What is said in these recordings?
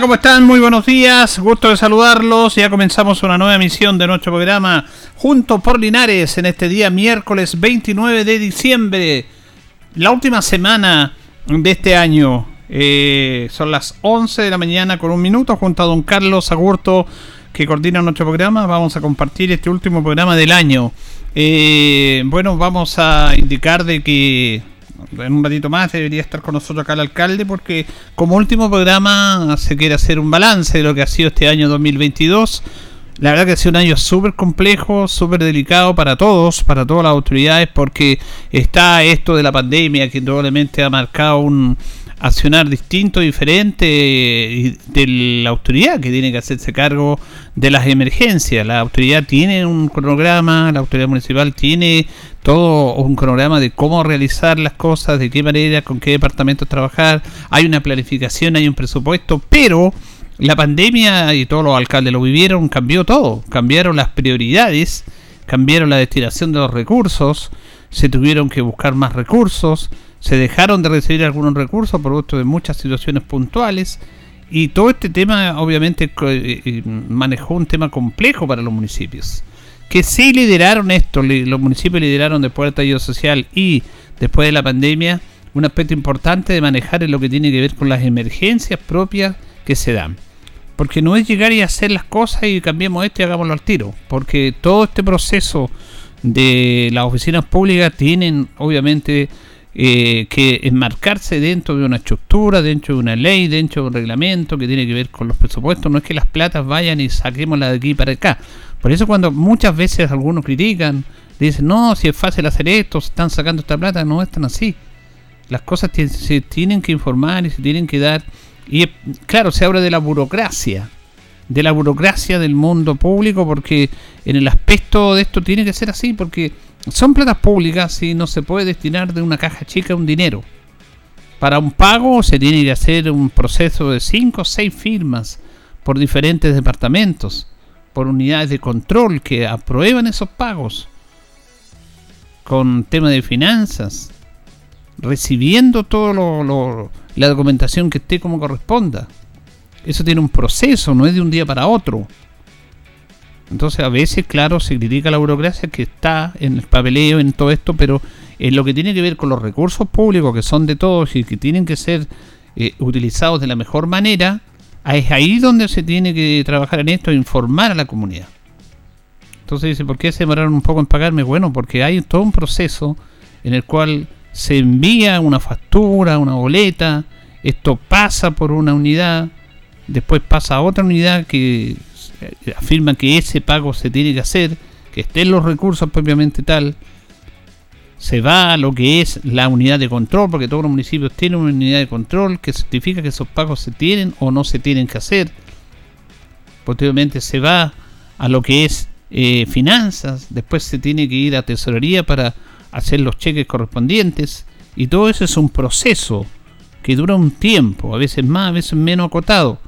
¿Cómo están? Muy buenos días. Gusto de saludarlos. Ya comenzamos una nueva emisión de nuestro programa Juntos por Linares en este día miércoles 29 de diciembre. La última semana de este año. Eh, son las 11 de la mañana con un minuto junto a don Carlos Agurto que coordina nuestro programa. Vamos a compartir este último programa del año. Eh, bueno, vamos a indicar de que en un ratito más debería estar con nosotros acá el alcalde porque como último programa se quiere hacer un balance de lo que ha sido este año 2022. La verdad que ha sido un año súper complejo, súper delicado para todos, para todas las autoridades, porque está esto de la pandemia que probablemente ha marcado un, accionar distinto, diferente de la autoridad que tiene que hacerse cargo de las emergencias. La autoridad tiene un cronograma, la autoridad municipal tiene todo un cronograma de cómo realizar las cosas, de qué manera, con qué departamentos trabajar. Hay una planificación, hay un presupuesto, pero la pandemia y todos los alcaldes lo vivieron, cambió todo, cambiaron las prioridades, cambiaron la destinación de los recursos, se tuvieron que buscar más recursos se dejaron de recibir algunos recursos producto de muchas situaciones puntuales y todo este tema obviamente eh, eh, manejó un tema complejo para los municipios que sí lideraron esto, los municipios lideraron después del estallido social y después de la pandemia un aspecto importante de manejar en lo que tiene que ver con las emergencias propias que se dan. Porque no es llegar y hacer las cosas y cambiemos esto y hagámoslo al tiro. Porque todo este proceso de las oficinas públicas tienen obviamente eh, que enmarcarse dentro de una estructura, dentro de una ley, dentro de un reglamento que tiene que ver con los presupuestos. No es que las platas vayan y saquémoslas de aquí para acá. Por eso cuando muchas veces algunos critican, dicen, no, si es fácil hacer esto, están sacando esta plata, no es tan así. Las cosas se tienen que informar y se tienen que dar. Y claro, se habla de la burocracia, de la burocracia del mundo público, porque en el aspecto de esto tiene que ser así, porque son platas públicas y no se puede destinar de una caja chica un dinero. Para un pago se tiene que hacer un proceso de 5 o 6 firmas por diferentes departamentos, por unidades de control que aprueban esos pagos, con tema de finanzas, recibiendo toda lo, la documentación que esté como corresponda. Eso tiene un proceso, no es de un día para otro. Entonces a veces, claro, se critica la burocracia que está en el papeleo, en todo esto, pero en lo que tiene que ver con los recursos públicos que son de todos y que tienen que ser eh, utilizados de la mejor manera, es ahí donde se tiene que trabajar en esto, informar a la comunidad. Entonces dice, ¿por qué se demoraron un poco en pagarme? Bueno, porque hay todo un proceso en el cual se envía una factura, una boleta, esto pasa por una unidad, después pasa a otra unidad que afirman que ese pago se tiene que hacer, que estén los recursos propiamente tal, se va a lo que es la unidad de control, porque todos los municipios tienen una unidad de control que certifica que esos pagos se tienen o no se tienen que hacer. Posteriormente se va a lo que es eh, finanzas, después se tiene que ir a tesorería para hacer los cheques correspondientes, y todo eso es un proceso que dura un tiempo, a veces más, a veces menos acotado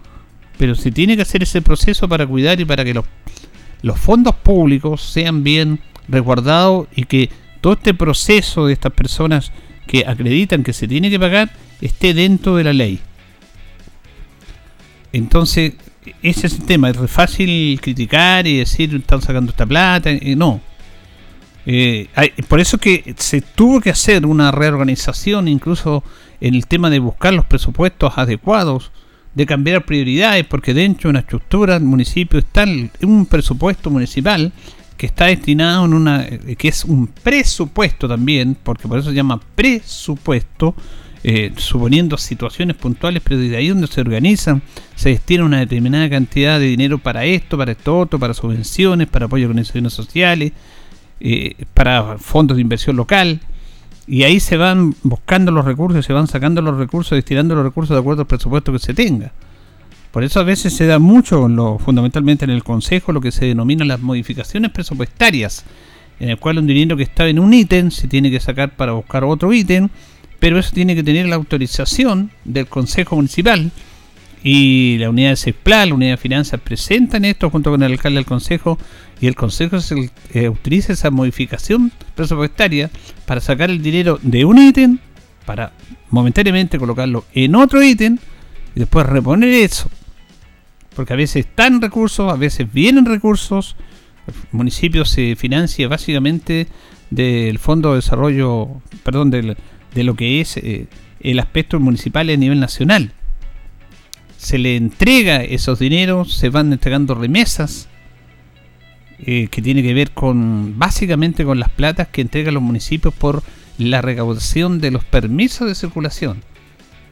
pero se tiene que hacer ese proceso para cuidar y para que los, los fondos públicos sean bien resguardados y que todo este proceso de estas personas que acreditan que se tiene que pagar esté dentro de la ley. Entonces, ese es el tema. Es fácil criticar y decir, están sacando esta plata. no. Eh, por eso que se tuvo que hacer una reorganización, incluso en el tema de buscar los presupuestos adecuados, de cambiar prioridades, porque dentro de una estructura del municipio está un presupuesto municipal que está destinado en una eh, que es un presupuesto también, porque por eso se llama presupuesto, eh, suponiendo situaciones puntuales, pero desde ahí donde se organizan, se destina una determinada cantidad de dinero para esto, para esto otro, para subvenciones, para apoyo a organizaciones sociales, eh, para fondos de inversión local, y ahí se van buscando los recursos, se van sacando los recursos, destinando los recursos de acuerdo al presupuesto que se tenga. Por eso a veces se da mucho, fundamentalmente en el Consejo, lo que se denomina las modificaciones presupuestarias, en el cual un dinero que estaba en un ítem se tiene que sacar para buscar otro ítem, pero eso tiene que tener la autorización del Consejo Municipal y la unidad de CESPLA, la unidad de finanzas presentan esto junto con el alcalde del Consejo y el Consejo eh, utiliza esa modificación presupuestaria para sacar el dinero de un ítem para momentáneamente colocarlo en otro ítem y después reponer eso. Porque a veces están recursos, a veces vienen recursos. El municipio se financia básicamente del Fondo de Desarrollo, perdón, de lo que es eh, el aspecto municipal a nivel nacional. Se le entrega esos dineros, se van entregando remesas, eh, que tiene que ver con básicamente con las platas que entregan los municipios por la recaudación de los permisos de circulación.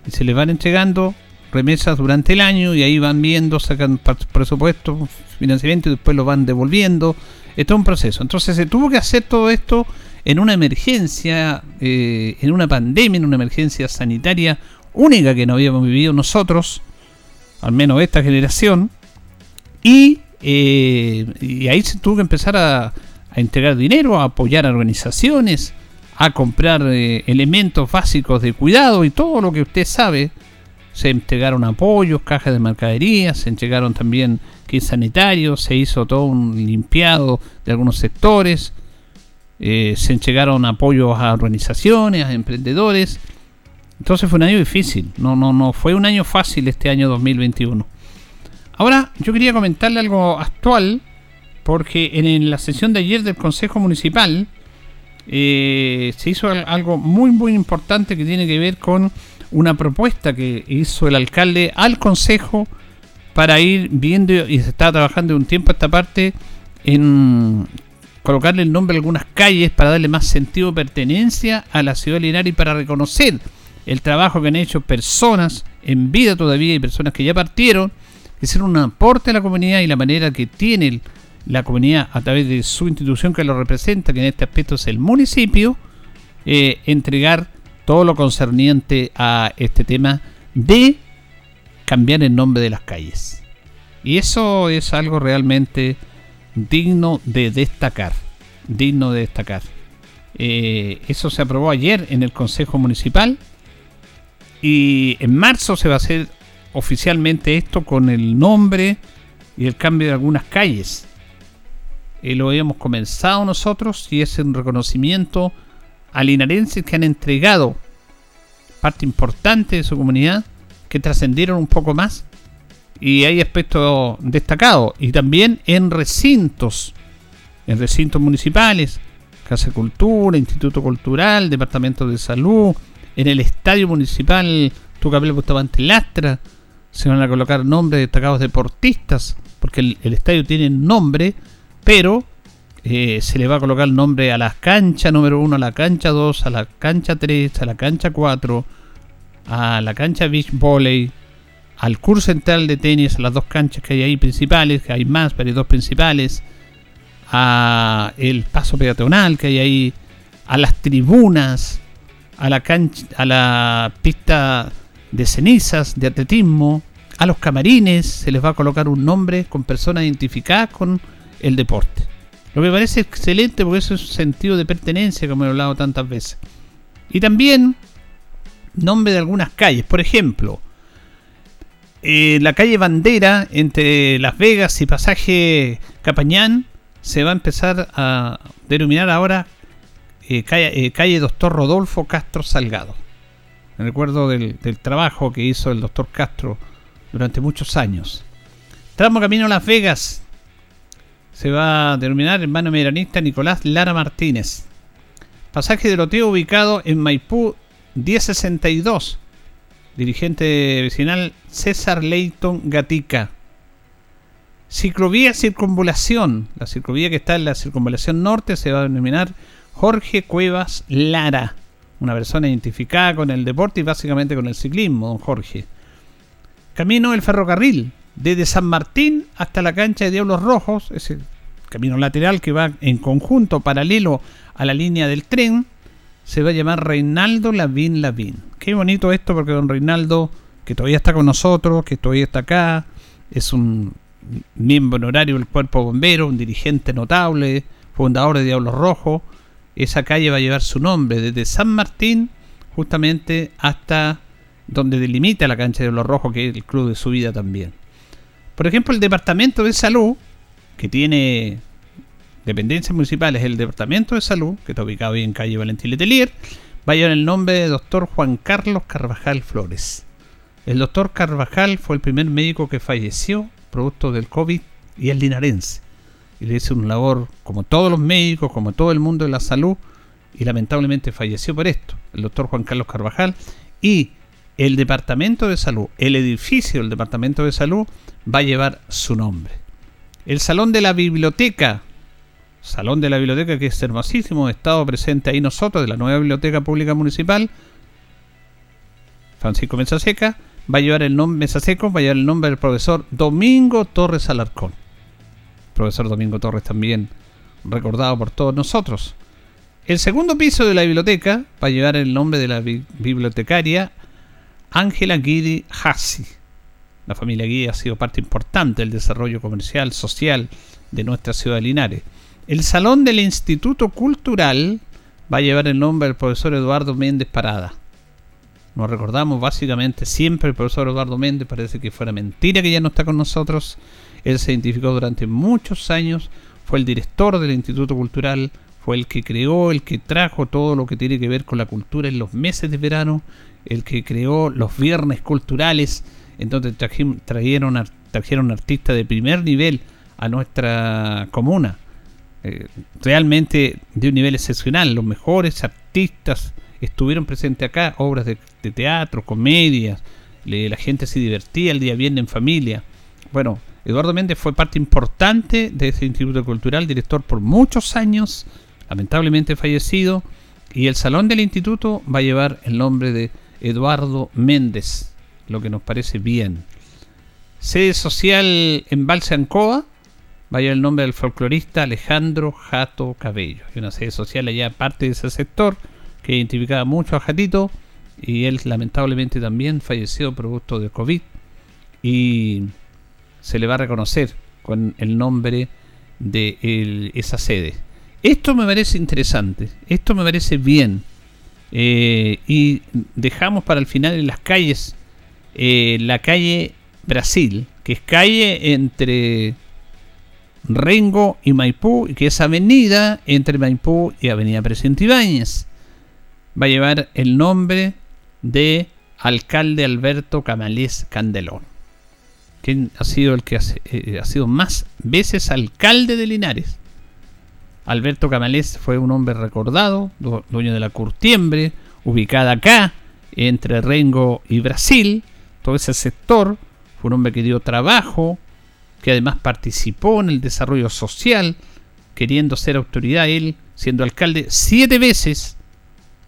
Y se le van entregando remesas durante el año y ahí van viendo, sacan presupuesto, financiamiento y después lo van devolviendo. Es todo un proceso. Entonces se tuvo que hacer todo esto en una emergencia, eh, en una pandemia, en una emergencia sanitaria única que no habíamos vivido nosotros, al menos esta generación, y, eh, y ahí se tuvo que empezar a, a, entregar dinero, a apoyar a organizaciones, a comprar eh, elementos básicos de cuidado y todo lo que usted sabe. Se entregaron apoyos, cajas de mercadería, se entregaron también kits sanitarios, se hizo todo un limpiado de algunos sectores, eh, se entregaron apoyos a organizaciones, a emprendedores. Entonces fue un año difícil, no, no, no fue un año fácil este año 2021. Ahora yo quería comentarle algo actual, porque en, la sesión de ayer del Consejo Municipal eh, se hizo algo muy muy importante que tiene que ver con una propuesta que hizo el alcalde al Consejo para ir viendo y se está trabajando un tiempo esta parte en colocarle el nombre a algunas calles para darle más sentido de pertenencia a la ciudad de Linares y para reconocer el trabajo que han hecho personas en vida todavía y personas que ya partieron, que hicieron un aporte a la comunidad y la manera que tiene la comunidad a través de su institución que lo representa, que en este aspecto es el municipio, eh, entregar todo lo concerniente a este tema de cambiar el nombre de las calles. Y eso es algo realmente digno de destacar. Digno de destacar. Eh, eso se aprobó ayer en el Consejo Municipal y en marzo se va a hacer oficialmente esto con el nombre y el cambio de algunas calles. Eh, lo habíamos comenzado nosotros y es un reconocimiento a linarenses que han entregado parte importante de su comunidad, que trascendieron un poco más y hay aspectos destacados. Y también en recintos, en recintos municipales, Casa de Cultura, Instituto Cultural, Departamento de Salud, en el Estadio Municipal Tucapel Bustamante Lastra, se van a colocar nombres destacados deportistas, porque el, estadio tiene nombre, pero eh, se le va a colocar nombre a la cancha número 1, a la cancha 2, a la cancha 3, a la cancha 4, a la cancha beach volley, al curso central de tenis, a las dos canchas que hay ahí principales, que hay más, pero hay dos principales, a el paso peatonal que hay ahí, a las tribunas, a la cancha, a la pista de cenizas de atletismo, a los camarines se les va a colocar un nombre con personas identificadas con el deporte. Lo que me parece excelente porque eso es un sentido de pertenencia, como he hablado tantas veces. Y también nombre de algunas calles, por ejemplo, eh, la calle Bandera entre Las Vegas y Pasaje Capañán se va a empezar a denominar ahora eh, calle, calle, Doctor Rodolfo Castro Salgado. Me recuerdo del, trabajo que hizo el doctor Castro durante muchos años. Tramo camino Las Vegas. Se va a denominar hermano meranista Nicolás Lara Martínez. Pasaje de loteo ubicado en Maipú 1062. Dirigente vecinal César Leighton Gatica. Ciclovía Circunvalación. La ciclovía que está en la Circunvalación Norte se va a denominar Jorge Cuevas Lara. Una persona identificada con el deporte y básicamente con el ciclismo, don Jorge. Camino del ferrocarril. Desde San Martín hasta la cancha de Diablos Rojos. Ese camino lateral que va en conjunto, paralelo a la línea del tren. Se va a llamar Reinaldo Lavín Lavín. Qué bonito esto porque don Reinaldo, que todavía está con nosotros, que todavía está acá, es un miembro honorario del cuerpo bombero, un dirigente notable, fundador de Diablos Rojos. Esa calle va a llevar su nombre desde San Martín justamente hasta donde delimita la cancha de Diablos Rojos, que es el club de su vida también. Por ejemplo, el Departamento de Salud, que tiene dependencias municipales, el Departamento de Salud, que está ubicado ahí en calle Valentín Letelier, va a llevar el nombre de doctor Juan Carlos Carvajal Flores. El doctor Carvajal fue el primer médico que falleció producto del COVID y es linarense. Y le hizo un labor como todos los médicos, como todo el mundo de la salud, y lamentablemente falleció por esto, el doctor Juan Carlos Carvajal. Y el Departamento de Salud, el edificio del Departamento de Salud, va a llevar su nombre. El Salón de la Biblioteca, Salón de la Biblioteca que es hermosísimo, estado presente ahí nosotros, de la nueva Biblioteca Pública Municipal, Francisco Seca va a llevar el nombre, va a llevar el nombre del profesor Domingo Torres Alarcón. Profesor Domingo Torres también recordado por todos nosotros. El segundo piso de la biblioteca va a llevar el nombre de la bibliotecaria Ángela Guidi Hassi. La familia Guidi ha sido parte importante del desarrollo comercial, social de nuestra ciudad de Linares. El salón del Instituto Cultural va a llevar el nombre del profesor Eduardo Méndez Parada. Nos recordamos básicamente siempre el profesor Eduardo Méndez, parece que fuera mentira que ya no está con nosotros. Él se identificó durante muchos años, fue el director del Instituto Cultural, fue el que creó, el que trajo todo lo que tiene que ver con la cultura en los meses de verano, el que creó los viernes culturales, entonces trajeron, trajeron artistas de primer nivel a nuestra comuna. Eh, realmente de un nivel excepcional, los mejores artistas estuvieron presentes acá, obras de, teatro, comedias, la gente se divertía el día viernes en familia. Bueno, Eduardo Méndez fue parte importante de ese Instituto Cultural, director por muchos años, lamentablemente fallecido, y el salón del instituto va a llevar el nombre de Eduardo Méndez, lo que nos parece bien. Sede social en Balse Ancoa, va a llevar el nombre del folclorista Alejandro Jato Cabello. Hay una sede social allá, parte de ese sector, que identificaba mucho a Jatito y él lamentablemente también falleció producto de COVID y se le va a reconocer con el nombre de esa sede. Esto me parece interesante, esto me parece bien. Eh, y dejamos para el final en las calles eh, la calle Brasil, que es calle entre Rengo y Maipú, y que es avenida entre Maipú y Avenida Presidente Ibáñez. Va a llevar el nombre de alcalde Alberto Camalés Candelón, quien ha sido el que eh, ha, sido más veces alcalde de Linares. Alberto Camalés fue un hombre recordado, dueño de la Curtiembre, ubicada acá, entre Rengo y Brasil, todo ese sector. Fue un hombre que dio trabajo, que además participó en el desarrollo social, queriendo ser autoridad él, siendo alcalde siete veces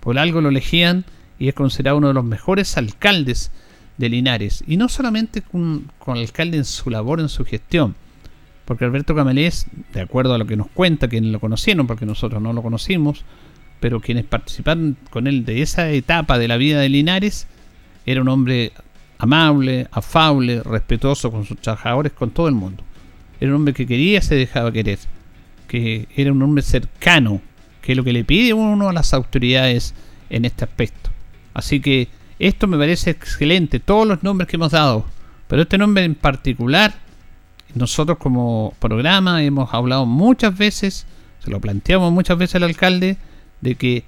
por algo lo elegían y es considerado uno de los mejores alcaldes de Linares. Y no solamente con, el alcalde en su labor, en su gestión. Porque Alberto Camelés, de acuerdo a lo que nos cuenta, quienes lo conocieron, porque nosotros no lo conocimos, pero quienes participaron con él de esa etapa de la vida de Linares, era un hombre amable, afable, respetuoso con sus trabajadores, con todo el mundo. Era un hombre que quería, se dejaba querer, que era un hombre cercano que es lo que le pide uno a las autoridades en este aspecto. Así que esto me parece excelente, todos los nombres que hemos dado, pero este nombre en particular, nosotros como programa hemos hablado muchas veces, se lo planteamos muchas veces al alcalde, de que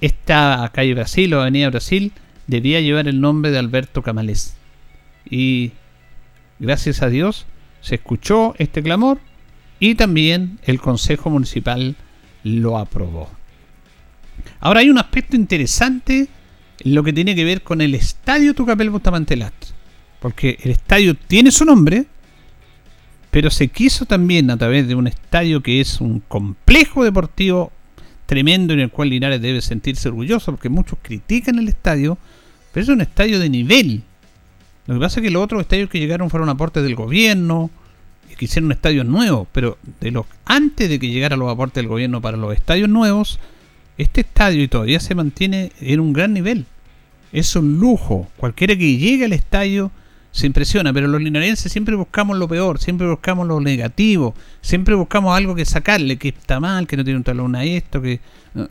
esta calle Brasil o Avenida Brasil debía llevar el nombre de Alberto Camalés. Y gracias a Dios se escuchó este clamor y también el Consejo Municipal lo aprobó. Ahora hay un aspecto interesante lo que tiene que ver con el estadio Tucapel Bustamante porque el estadio tiene su nombre, pero se quiso también a través de un estadio que es un complejo deportivo tremendo en el cual Linares debe sentirse orgulloso, porque muchos critican el estadio, pero es un estadio de nivel. Lo que pasa es que los otros estadios que llegaron fueron aportes del gobierno, y que hicieron estadios nuevos, pero de los antes de que llegaran los aportes del gobierno para los estadios nuevos, este estadio y todavía se mantiene en un gran nivel. Es un lujo. Cualquiera que llegue al estadio se impresiona, pero los linarenses siempre buscamos lo peor, siempre buscamos lo negativo, siempre buscamos algo que sacarle, que está mal, que no tiene un talón a esto, que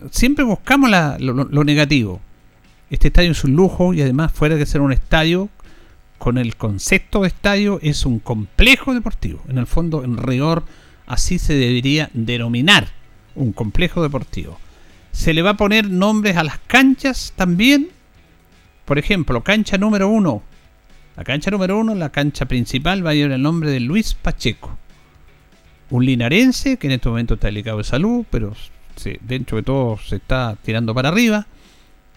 siempre buscamos lo, negativo. Este estadio es un lujo y además fuera de ser un estadio, con el concepto de estadio es un complejo deportivo. En el fondo, en rigor, así se debería denominar un complejo deportivo. Se le va a poner nombres a las canchas también. Por ejemplo, cancha número uno la cancha número uno, la cancha principal, va a llevar el nombre de Luis Pacheco. Un linarense que en este momento está delicado de salud, pero dentro de todo se está tirando para arriba.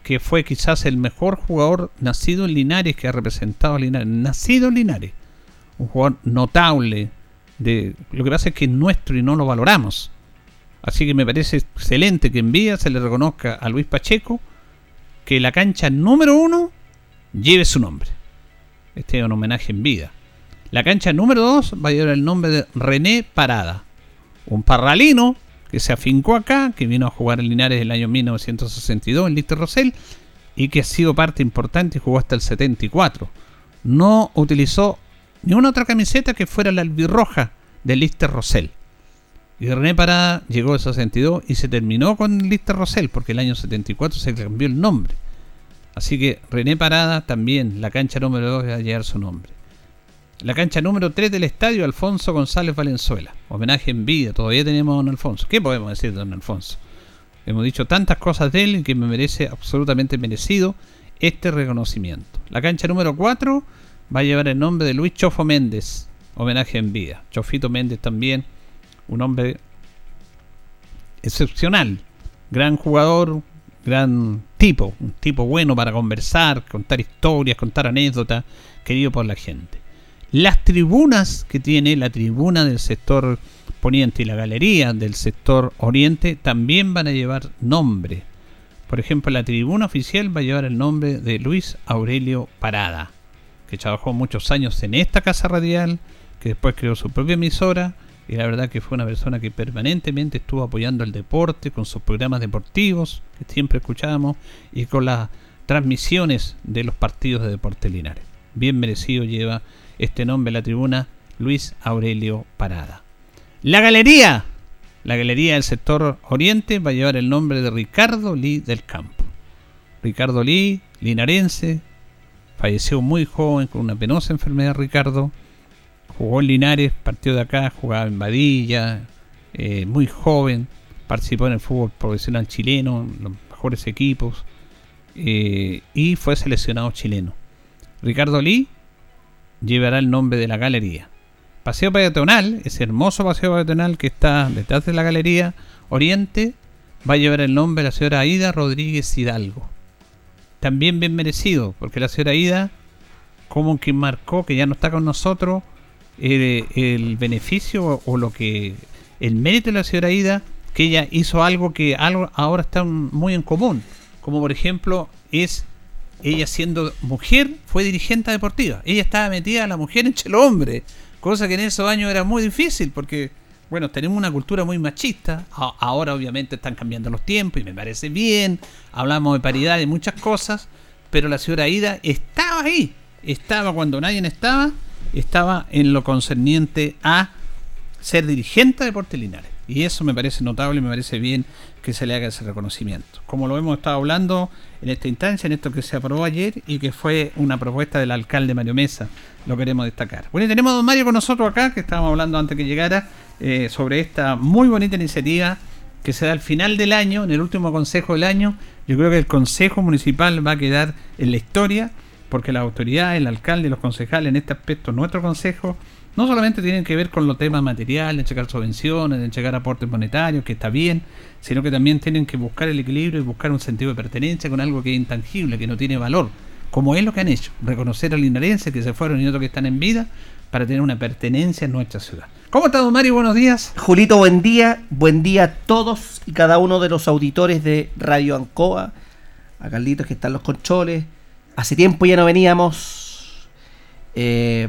Que fue quizás el mejor jugador nacido en Linares que ha representado a Linares. Nacido en Linares. Un jugador notable. De, lo que pasa es que es nuestro y no lo valoramos. Así que me parece excelente que en Vía se le reconozca a Luis Pacheco que la cancha número uno lleve su nombre. Este es un homenaje en vida. La cancha número 2 va a llevar el nombre de René Parada, un parralino que se afincó acá, que vino a jugar en Linares el año 1962 en Lister Rosell y que ha sido parte importante y jugó hasta el 74. No utilizó ni una otra camiseta que fuera la albirroja de Lister Rosell. Y René Parada llegó al 62 y se terminó con Lister Rosell porque el año 74 se cambió el nombre. Así que René Parada también, la cancha número 2 va a llevar su nombre. La cancha número 3 del estadio, Alfonso González Valenzuela. Homenaje en vida, todavía tenemos a don Alfonso. ¿Qué podemos decir de don Alfonso? Hemos dicho tantas cosas de él que me merece absolutamente merecido este reconocimiento. La cancha número 4 va a llevar el nombre de Luis Chofo Méndez. Homenaje en vida. Chofito Méndez también, un hombre excepcional. Gran jugador, gran tipo, un tipo bueno para conversar, contar historias, contar anécdotas, querido por la gente. Las tribunas que tiene la tribuna del sector poniente y la galería del sector oriente también van a llevar nombre. Por ejemplo, la tribuna oficial va a llevar el nombre de Luis Aurelio Parada, que trabajó muchos años en esta casa radial, que después creó su propia emisora y la verdad que fue una persona que permanentemente estuvo apoyando el deporte con sus programas deportivos que siempre escuchábamos y con las transmisiones de los partidos de Deporte Linares. Bien merecido lleva este nombre la tribuna Luis Aurelio Parada. La galería, la galería del sector oriente va a llevar el nombre de Ricardo Lee del Campo. Ricardo Lee, linarense, falleció muy joven con una penosa enfermedad Ricardo Jugó en Linares, partió de acá, jugaba en Badilla, eh, muy joven, participó en el fútbol profesional chileno, los mejores equipos, eh, y fue seleccionado chileno. Ricardo Lee llevará el nombre de la galería. Paseo Peatonal, ese hermoso paseo peatonal que está detrás de la galería Oriente, va a llevar el nombre de la señora Aida Rodríguez Hidalgo. También bien merecido, porque la señora Aida, como que marcó que ya no está con nosotros, el, beneficio o lo que el mérito de la señora Ida que ella hizo algo que algo ahora está muy en común como por ejemplo es ella siendo mujer fue dirigente deportiva. Ella estaba metida a la mujer entre los hombres cosa que en esos años era muy difícil porque bueno tenemos una cultura muy machista. Ahora obviamente están cambiando los tiempos y me parece bien. Hablamos de paridad y muchas cosas pero la señora Ida estaba ahí estaba cuando nadie estaba estaba en lo concerniente a ser dirigente de Deportes Linares. Y eso me parece notable me parece bien que se le haga ese reconocimiento. Como lo hemos estado hablando en esta instancia, en esto que se aprobó ayer y que fue una propuesta del alcalde Mario Mesa, lo queremos destacar. Bueno, y tenemos a don Mario con nosotros acá, que estábamos hablando antes que llegara, eh, sobre esta muy bonita iniciativa que se da al final del año, en el último consejo del año, yo creo que el consejo municipal va a quedar en la historia, porque la autoridad, el alcalde los concejales en este aspecto, nuestro consejo, no solamente tienen que ver con los temas materiales, de checar subvenciones, de checar aportes monetarios, que está bien, sino que también tienen que buscar el equilibrio y buscar un sentido de pertenencia con algo que es intangible, que no tiene valor, como es lo que han hecho, reconocer a linarenses que se fueron y otros que están en vida para tener una pertenencia en nuestra ciudad. ¿Cómo estás, don Mario? Buenos días. Julito, buen día. Buen día a todos y cada uno de los auditores de Radio Ancoa. A Carlitos que están los controles. Hace tiempo ya no veníamos. Eh,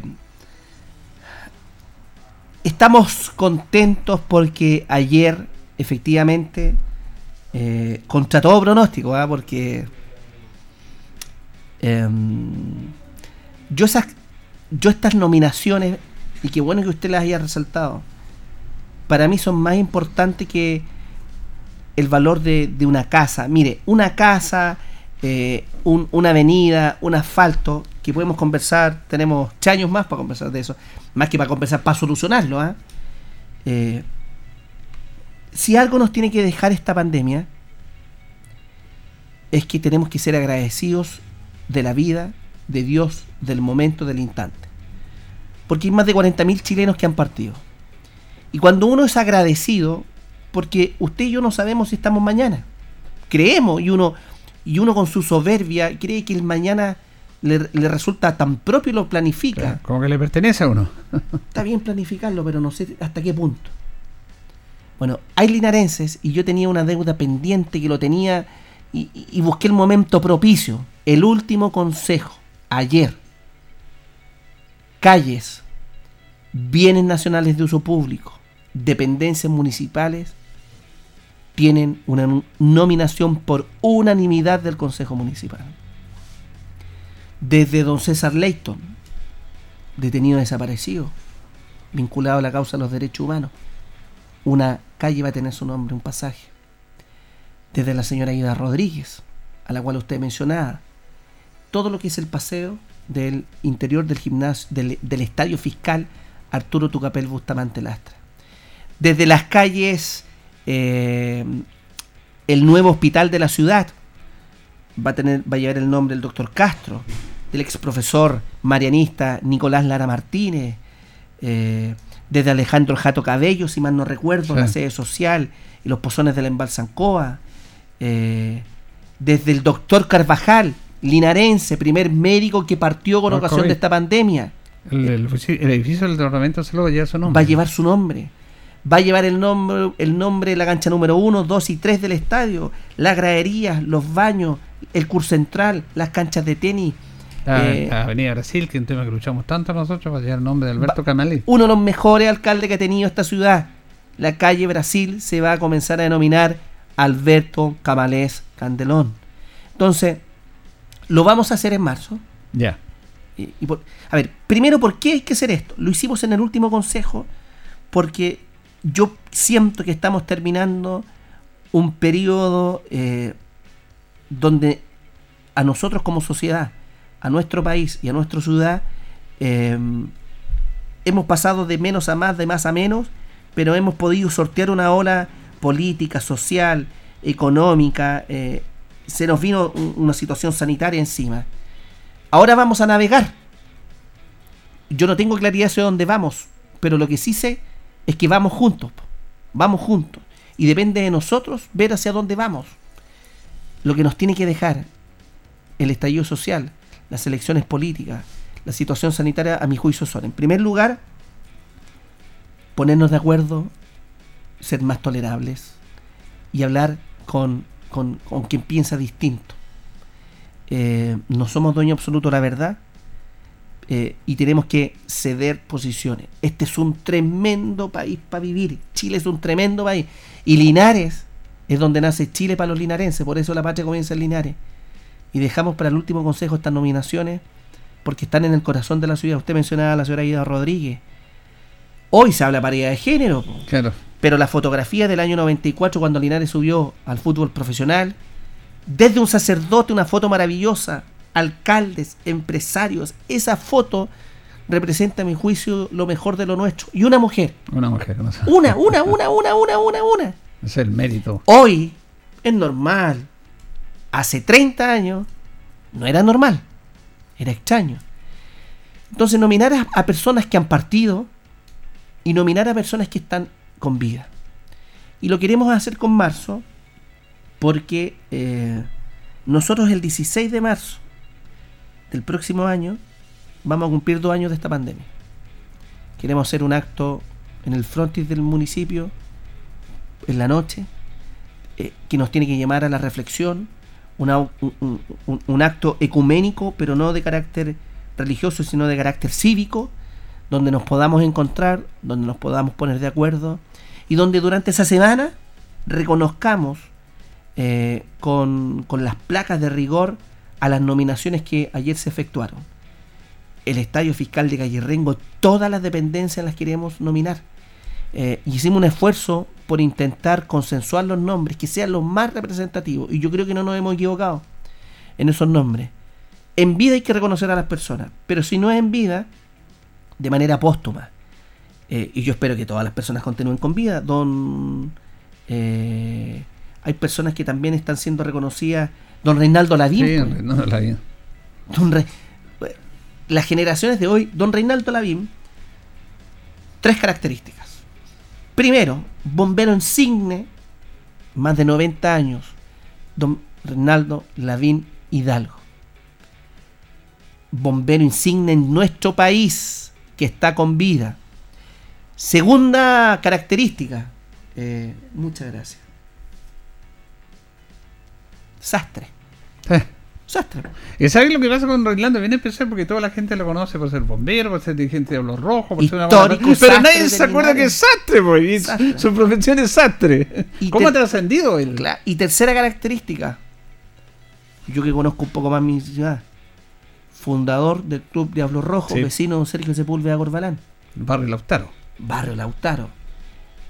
estamos contentos porque ayer, efectivamente, eh, contra todo pronóstico, ¿ah? porque em, yo, esas, yo estas nominaciones y qué bueno que usted las haya resaltado, para mí son más importantes que el valor de, una casa. Mire, una casa, eh, una avenida, un asfalto, que podemos conversar, tenemos años más para conversar de eso, más que para conversar, para solucionarlo. ¿ah? Eh, si algo nos tiene que dejar esta pandemia, es que tenemos que ser agradecidos de la vida, de Dios, del momento, del instante porque hay más de 40.000 chilenos que han partido. Y cuando uno es agradecido, porque usted y yo no sabemos si estamos mañana, creemos y uno, y uno con su soberbia cree que el mañana le, resulta tan propio y lo planifica. como que le pertenece a uno. Está bien planificarlo, pero no sé hasta qué punto. Bueno, hay linarenses y yo tenía una deuda pendiente que lo tenía y busqué el momento propicio. El último consejo, ayer, calles, bienes nacionales de uso público, dependencias municipales, tienen una nominación por unanimidad del Consejo Municipal. Desde don César Leighton, detenido desaparecido, vinculado a la causa de los derechos humanos, una calle va a tener su nombre, un pasaje. Desde la señora Ida Rodríguez, a la cual usted mencionaba, todo lo que es el paseo del interior del gimnasio, del, estadio fiscal Arturo Tucapel Bustamante Lastra. Desde las calles, eh, el nuevo hospital de la ciudad va a, tener, va a llevar el nombre del doctor Castro, del ex profesor marianista Nicolás Lara Martínez, eh, desde Alejandro Jato Cabello, si mal no recuerdo, la sede social y los pozones de la Embalsancoa, eh, desde el doctor Carvajal, linarense, primer médico que partió con ocasión de esta pandemia. El, edificio del tratamiento se va a llevar su nombre. Va a llevar su nombre. Va a llevar el nombre, el nombre de la cancha número 1, 2 y 3 del estadio, las graderías, los baños, el curso central, las canchas de tenis. Eh, la, Avenida Brasil, que es un tema que luchamos tanto nosotros, va a llevar el nombre de Alberto Camalí. Uno de los mejores alcaldes que ha tenido esta ciudad. La calle Brasil se va a comenzar a denominar Alberto Camalés Candelón. Entonces, lo vamos a hacer en marzo. Ya. a ver, primero, ¿por qué hay que hacer esto? Lo hicimos en el último consejo porque yo siento que estamos terminando un periodo eh, donde a nosotros como sociedad, a nuestro país y a nuestra ciudad, eh, hemos pasado de menos a más, de más a menos, pero hemos podido sortear una ola política, social, económica, eh, se nos vino una situación sanitaria encima. Ahora vamos a navegar. Yo no tengo claridad hacia dónde vamos, pero lo que sí sé es que vamos juntos. Vamos juntos. Y depende de nosotros ver hacia dónde vamos. Lo que nos tiene que dejar el estallido social, las elecciones políticas, la situación sanitaria, a mi juicio, son, en primer lugar, ponernos de acuerdo, ser más tolerables y hablar con con, quien piensa distinto. Eh, no somos dueños absolutos de la verdad eh, y tenemos que ceder posiciones. Este es un tremendo país para vivir. Chile es un tremendo país. Y Linares es donde nace Chile para los linarenses. Por eso la patria comienza en Linares. Y dejamos para el último consejo estas nominaciones porque están en el corazón de la ciudad. Usted mencionaba a la señora Ida Rodríguez. Hoy se habla de paridad de género. Claro. Pero la fotografía del año 94, cuando Linares subió al fútbol profesional, desde un sacerdote, una foto maravillosa, alcaldes, empresarios, esa foto representa a mi juicio lo mejor de lo nuestro. Y una mujer. Una mujer. Una, una, una, una, una, una, una. Es el mérito. Hoy es normal. Hace 30 años no era normal. Era extraño. Entonces nominar a, a personas que han partido y nominar a personas que están con vida. Y lo queremos hacer con marzo porque eh, nosotros el 16 de marzo del próximo año vamos a cumplir dos años de esta pandemia. Queremos hacer un acto en el frontis del municipio en la noche eh, que nos tiene que llamar a la reflexión, un, acto ecuménico, pero no de carácter religioso, sino de carácter cívico, donde nos podamos encontrar, donde nos podamos poner de acuerdo y donde durante esa semana reconozcamos eh, con las placas de rigor a las nominaciones que ayer se efectuaron. El Estadio Fiscal de Gallerrengo, todas las dependencias las queremos nominar. Eh, hicimos un esfuerzo por intentar consensuar los nombres que sean los más representativos. Y yo creo que no nos hemos equivocado en esos nombres. En vida hay que reconocer a las personas, pero si no es en vida, de manera póstuma. Eh, y yo espero que todas las personas continúen con vida. Don, eh, hay personas que también están siendo reconocidas. Don Reinaldo Lavín. Sí, pues. no, la vi. Don Re- las generaciones de hoy, don Reinaldo Lavín, tres características. Primero, bombero insigne, más de 90 años, don Reinaldo Lavín Hidalgo. Bombero insigne en nuestro país, que está con vida. Segunda característica, eh, muchas gracias. Sastre. Eh. Sastre. ¿Y sabes lo que pasa con Reinaldo? Viene especial porque toda la gente lo conoce por ser bombero, por ser dirigente de los rojos, por ser una buena. Pero nadie se acuerda que es sastre. Su profesión es sastre. Y ¿Cómo ha trascendido él? Y tercera característica, yo que conozco un poco más mi ciudad, fundador del Club Diablo Rojo, Sí. vecino de Sergio Sepúlveda Corbalán, Barrio Lautaro. barrio Lautaro,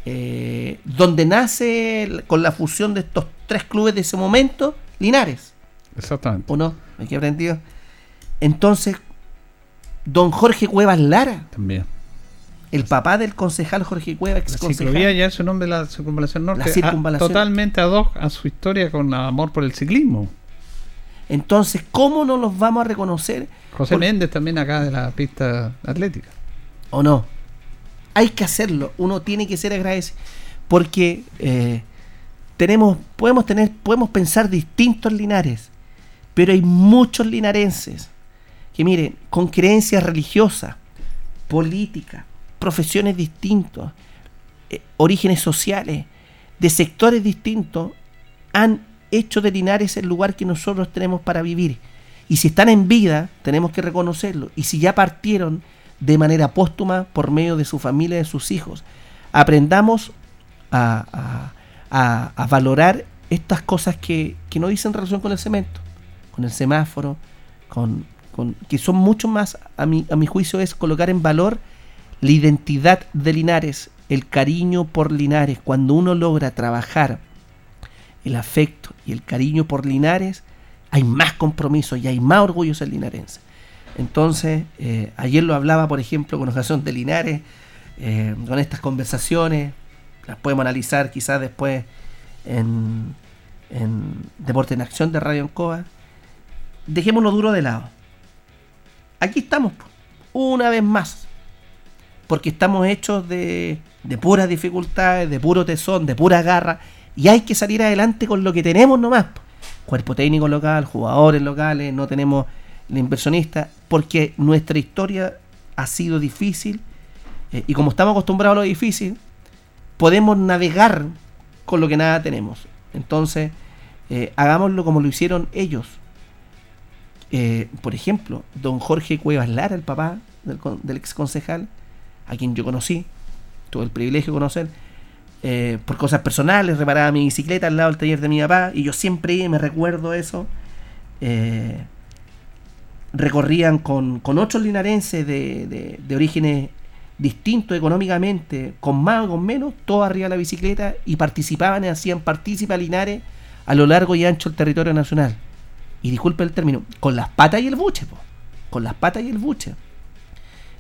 eh, donde nace con la fusión de estos tres clubes de ese momento, Linares, Exactamente. ¿o no? ¿Me quedé aprendido? Entonces, don Jorge Cuevas Lara, También. el papá del concejal Jorge Cuevas, ex La concejal, ciclovía ya su nombre, la circunvalación norte. La circunvalación. ah, totalmente ad hoc a su historia con amor por el ciclismo. entonces, ¿cómo no los vamos a reconocer José Por- Méndez también acá de la pista atlética. o no. Hay que hacerlo, uno tiene que ser agradecido. Porque eh, tenemos, podemos tener, podemos pensar distintos linares, pero hay muchos linarenses que miren, con creencias religiosas, políticas, profesiones distintos, eh, orígenes sociales, de sectores distintos, han hecho de Linares el lugar que nosotros tenemos para vivir. Y si están en vida, tenemos que reconocerlo. Y si ya partieron de manera póstuma por medio de su familia, de sus hijos, aprendamos a- a valorar estas cosas que, que no dicen relación con el cemento, con el semáforo, con, con- que son mucho más, a mi, a mi juicio, es colocar en valor la identidad de Linares, el cariño por Linares. Cuando uno logra trabajar el afecto y el cariño por Linares, hay más compromiso y hay más orgullo ser linarense. Entonces, eh, ayer lo hablaba, por ejemplo, con ocasión de Linares, eh, con estas conversaciones, las podemos analizar quizás después en, en Deporte en Acción de Radio Ancoa. Dejémoslo duro de lado. Aquí estamos, una vez más, porque estamos hechos de, de puras dificultades, de puro tesón, de pura garra, y hay que salir adelante con lo que tenemos nomás. po. Cuerpo técnico local, jugadores locales, no tenemos la inversionista, porque nuestra historia ha sido difícil, eh, y como estamos acostumbrados a lo difícil, podemos navegar con lo que nada tenemos. Entonces, eh, hagámoslo como lo hicieron ellos. Eh, por ejemplo, don Jorge Cuevas Lara, el papá del, del ex concejal, a quien yo conocí, tuve el privilegio de conocer, eh, por cosas personales, reparaba mi bicicleta al lado del taller de mi papá, y yo siempre me recuerdo eso. eh, recorrían con, con otros linarenses de, de- orígenes distintos económicamente, con más o con menos, todos arriba de la bicicleta y participaban y hacían partícipe Linares a lo largo y ancho del territorio nacional. Y disculpe el término, con las patas y el buche, po, con las patas y el buche.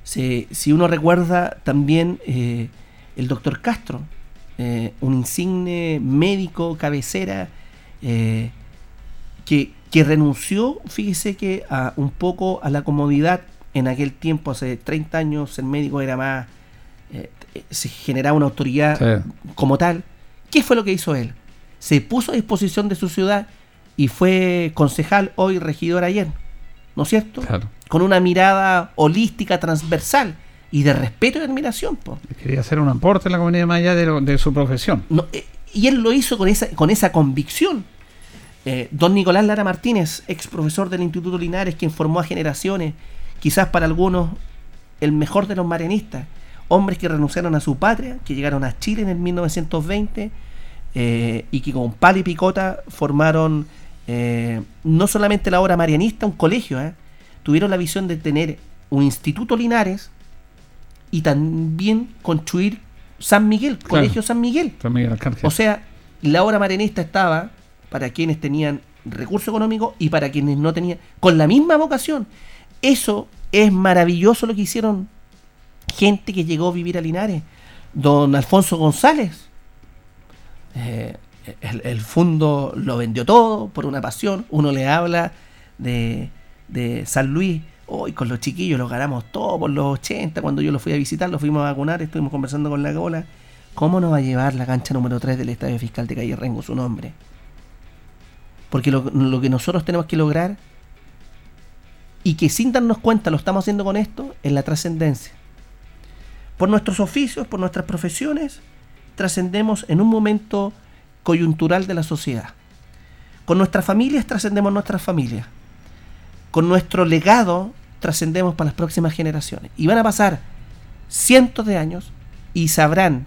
Si, si uno recuerda también eh, el doctor Castro, eh, un insigne médico cabecera eh, que, que, renunció, fíjese que a un poco a la comodidad. En aquel tiempo, hace 30 años, el médico era más. Se generaba una autoridad como tal. ¿Qué fue lo que hizo él? Se puso a disposición de su ciudad y fue concejal, hoy regidor ayer. ¿No es cierto? Con una mirada holística, transversal y de respeto y admiración. Quería hacer un aporte en la comunidad más allá de, su profesión. Eh, y él lo hizo con esa, con esa convicción. Eh, don Nicolás Lara Martínez, ex profesor del Instituto Linares, quien formó a generaciones, quizás para algunos el mejor de los marianistas, hombres que renunciaron a su patria, que llegaron a Chile en el 1920 eh, y que con pal y picota formaron no solamente la obra marianista, un colegio, tuvieron la visión de tener un Instituto Linares y también construir San Miguel, Colegio San Miguel. o sea, la obra marianista estaba para quienes tenían recurso económico y para quienes no tenían, con la misma vocación. Eso es maravilloso lo que hicieron gente que llegó a vivir a Linares. Don Alfonso González, eh, el, fondo lo vendió todo por una pasión. Uno le habla de, de San Luis Hoy con los chiquillos los ganamos todos por los 80. Cuando yo los fui a visitar, los fuimos a vacunar, estuvimos conversando con la cola. ¿Cómo nos va a llevar la cancha número 3 del Estadio Fiscal de Calle Rengo su nombre? Porque lo, lo que nosotros tenemos que lograr, y que sin darnos cuenta lo estamos haciendo con esto, es la trascendencia. Por nuestros oficios, por nuestras profesiones, trascendemos en un momento coyuntural de la sociedad. Con nuestras familias trascendemos nuestras familias con nuestro legado trascendemos para las próximas generaciones. Y van a pasar cientos de años y sabrán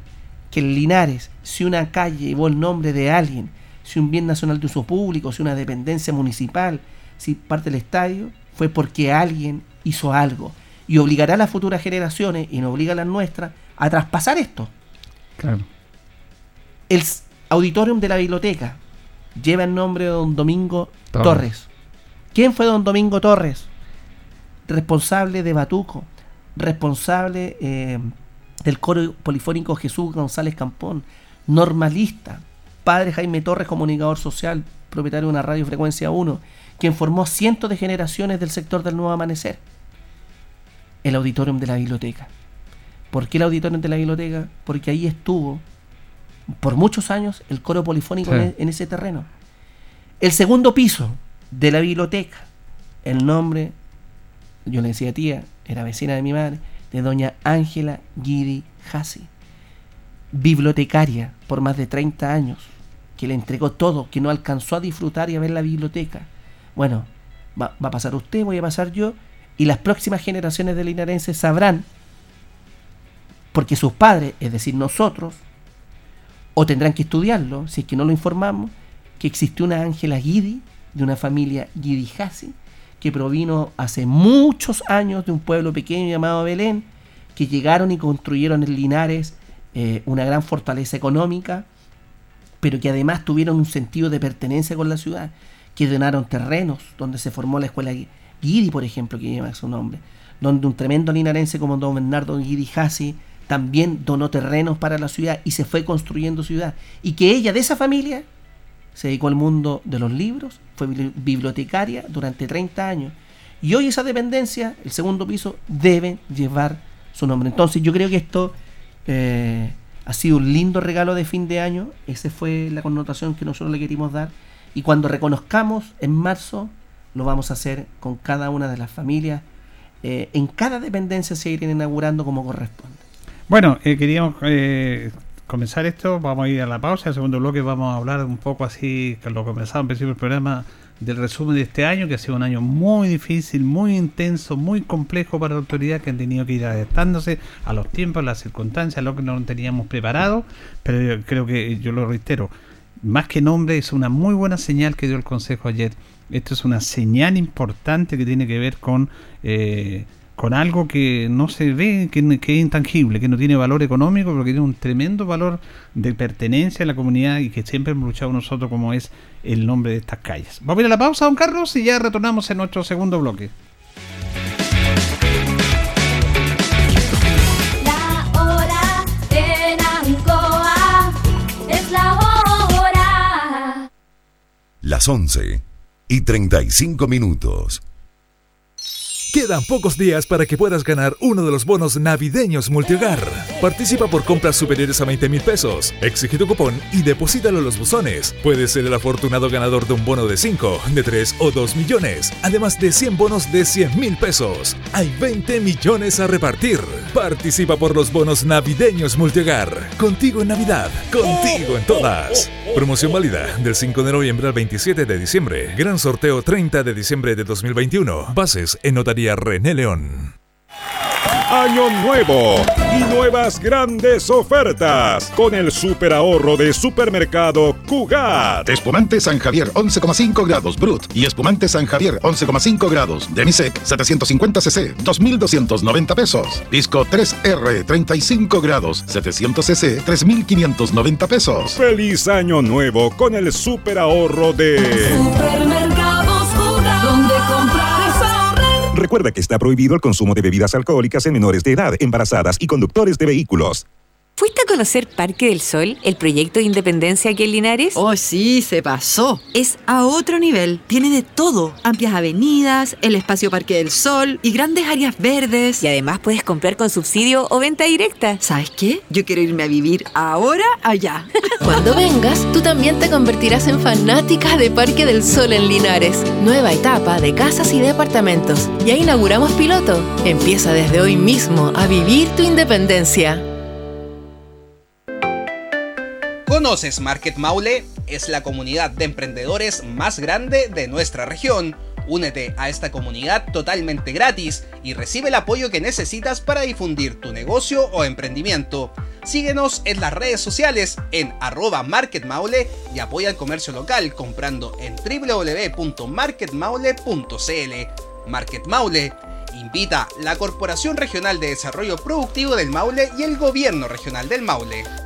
que en Linares, si una calle llevó el nombre de alguien, si un bien nacional de uso público, si una dependencia municipal, si parte del estadio, fue porque alguien hizo algo. Y obligará a las futuras generaciones, y no obliga a las nuestras, a traspasar esto. Claro. El auditorium de la biblioteca lleva el nombre de don Domingo Torres ¿Quién fue don Domingo Torres? Responsable de Batuco, responsable eh, del coro polifónico Jesús González Campón, normalista, padre Jaime Torres, comunicador social, propietario de una radio frecuencia 1, quien formó cientos de generaciones del sector del nuevo amanecer. El auditorium de la biblioteca. ¿Por qué el auditorium de la biblioteca? Porque ahí estuvo por muchos años el coro polifónico en, en ese terreno. El segundo piso, de la biblioteca. El nombre, yo le decía tía, era vecina de mi madre, de doña Ángela Guidi Hassi, bibliotecaria por más de 30 años, que le entregó todo, que no alcanzó a disfrutar y a ver la biblioteca. Bueno, va, a pasar usted, voy a pasar yo, y las próximas generaciones de linarenses sabrán, porque sus padres, es decir, nosotros, o tendrán que estudiarlo, si es que no lo informamos, que existió una Ángela Guidi de una familia Yidihasi que provino hace muchos años de un pueblo pequeño llamado Belén, que llegaron y construyeron en Linares eh, una gran fortaleza económica, pero que además tuvieron un sentido de pertenencia con la ciudad, que donaron terrenos, donde se formó la escuela Guidi, por ejemplo, que lleva su nombre, donde un tremendo linarense como don Bernardo Guidi también donó terrenos para la ciudad y se fue construyendo ciudad. Y que ella, de esa familia, se dedicó al mundo de los libros, fue bibliotecaria durante 30 años. Y hoy esa dependencia, el segundo piso, debe llevar su nombre. Entonces yo creo que esto eh, ha sido un lindo regalo de fin de año. Esa fue la connotación que nosotros le queríamos dar. Y cuando reconozcamos en marzo, lo vamos a hacer con cada una de las familias. Eh, en cada dependencia se irán inaugurando como corresponde. Bueno, eh, queríamos comenzar esto, vamos a ir a la pausa. En segundo bloque vamos a hablar un poco así, que lo comenzaba en principio del programa, del resumen de este año, que ha sido un año muy difícil, muy intenso, muy complejo para la autoridad, que han tenido que ir adaptándose a los tiempos, a las circunstancias, a lo que no teníamos preparado. Pero yo creo que, yo lo reitero, más que nombre, es una muy buena señal que dio el Consejo ayer. Esto es una señal importante que tiene que ver con... Eh, con algo que no se ve, que, es intangible, que no tiene valor económico, pero que tiene un tremendo valor de pertenencia a la comunidad y que siempre hemos luchado nosotros como es el nombre de estas calles. Vamos a ir a la pausa, don Carlos, y ya retornamos en nuestro segundo bloque. La hora en Ancoa es la hora. Las 11 y 35 minutos. Quedan pocos días para que puedas ganar uno de los bonos navideños multihogar. Participa por compras superiores a 20 mil pesos. Exige tu cupón y deposítalo en los buzones. Puedes ser el afortunado ganador de un bono de 5, de 3 o 2 millones. Además de 100 bonos de 100 mil pesos. Hay 20 millones a repartir. Participa por los bonos navideños multihogar. Contigo en Navidad. Contigo en todas. Promoción válida del 5 de noviembre al 27 de diciembre. Gran sorteo 30 de diciembre de 2021. Bases en notaría René León. Año nuevo y nuevas grandes ofertas con el super ahorro de supermercado Cugat. Espumante San Javier 11,5 grados Brut y espumante San Javier 11,5 grados Demisec 750 cc 2.290 pesos. Pisco 3R 35 grados 700 cc 3.590 pesos. Feliz año nuevo con el super ahorro de Supermercados Recuerda que está prohibido el consumo de bebidas alcohólicas en menores de edad, embarazadas y conductores de vehículos. ¿Fuiste a conocer Parque del Sol, el proyecto de independencia aquí en Linares? Oh, sí, se pasó. Es a otro nivel. Tiene de todo. Amplias avenidas, el espacio Parque del Sol y grandes áreas verdes. Y además puedes comprar con subsidio o venta directa. ¿Sabes qué? Yo quiero irme a vivir ahora allá. Cuando vengas, tú también te convertirás en fanática de Parque del Sol en Linares. Nueva etapa de casas y departamentos. Ya inauguramos piloto. Empieza desde hoy mismo a vivir tu independencia. ¿Conoces Market Maule? Es la comunidad de emprendedores más grande de nuestra región. Únete a esta comunidad totalmente gratis y recibe el apoyo que necesitas para difundir tu negocio o emprendimiento. Síguenos en las redes sociales en arroba marketmaule y apoya al comercio local comprando en www.marketmaule.cl. Market Maule invita la Corporación Regional de Desarrollo Productivo del Maule y el Gobierno Regional del Maule.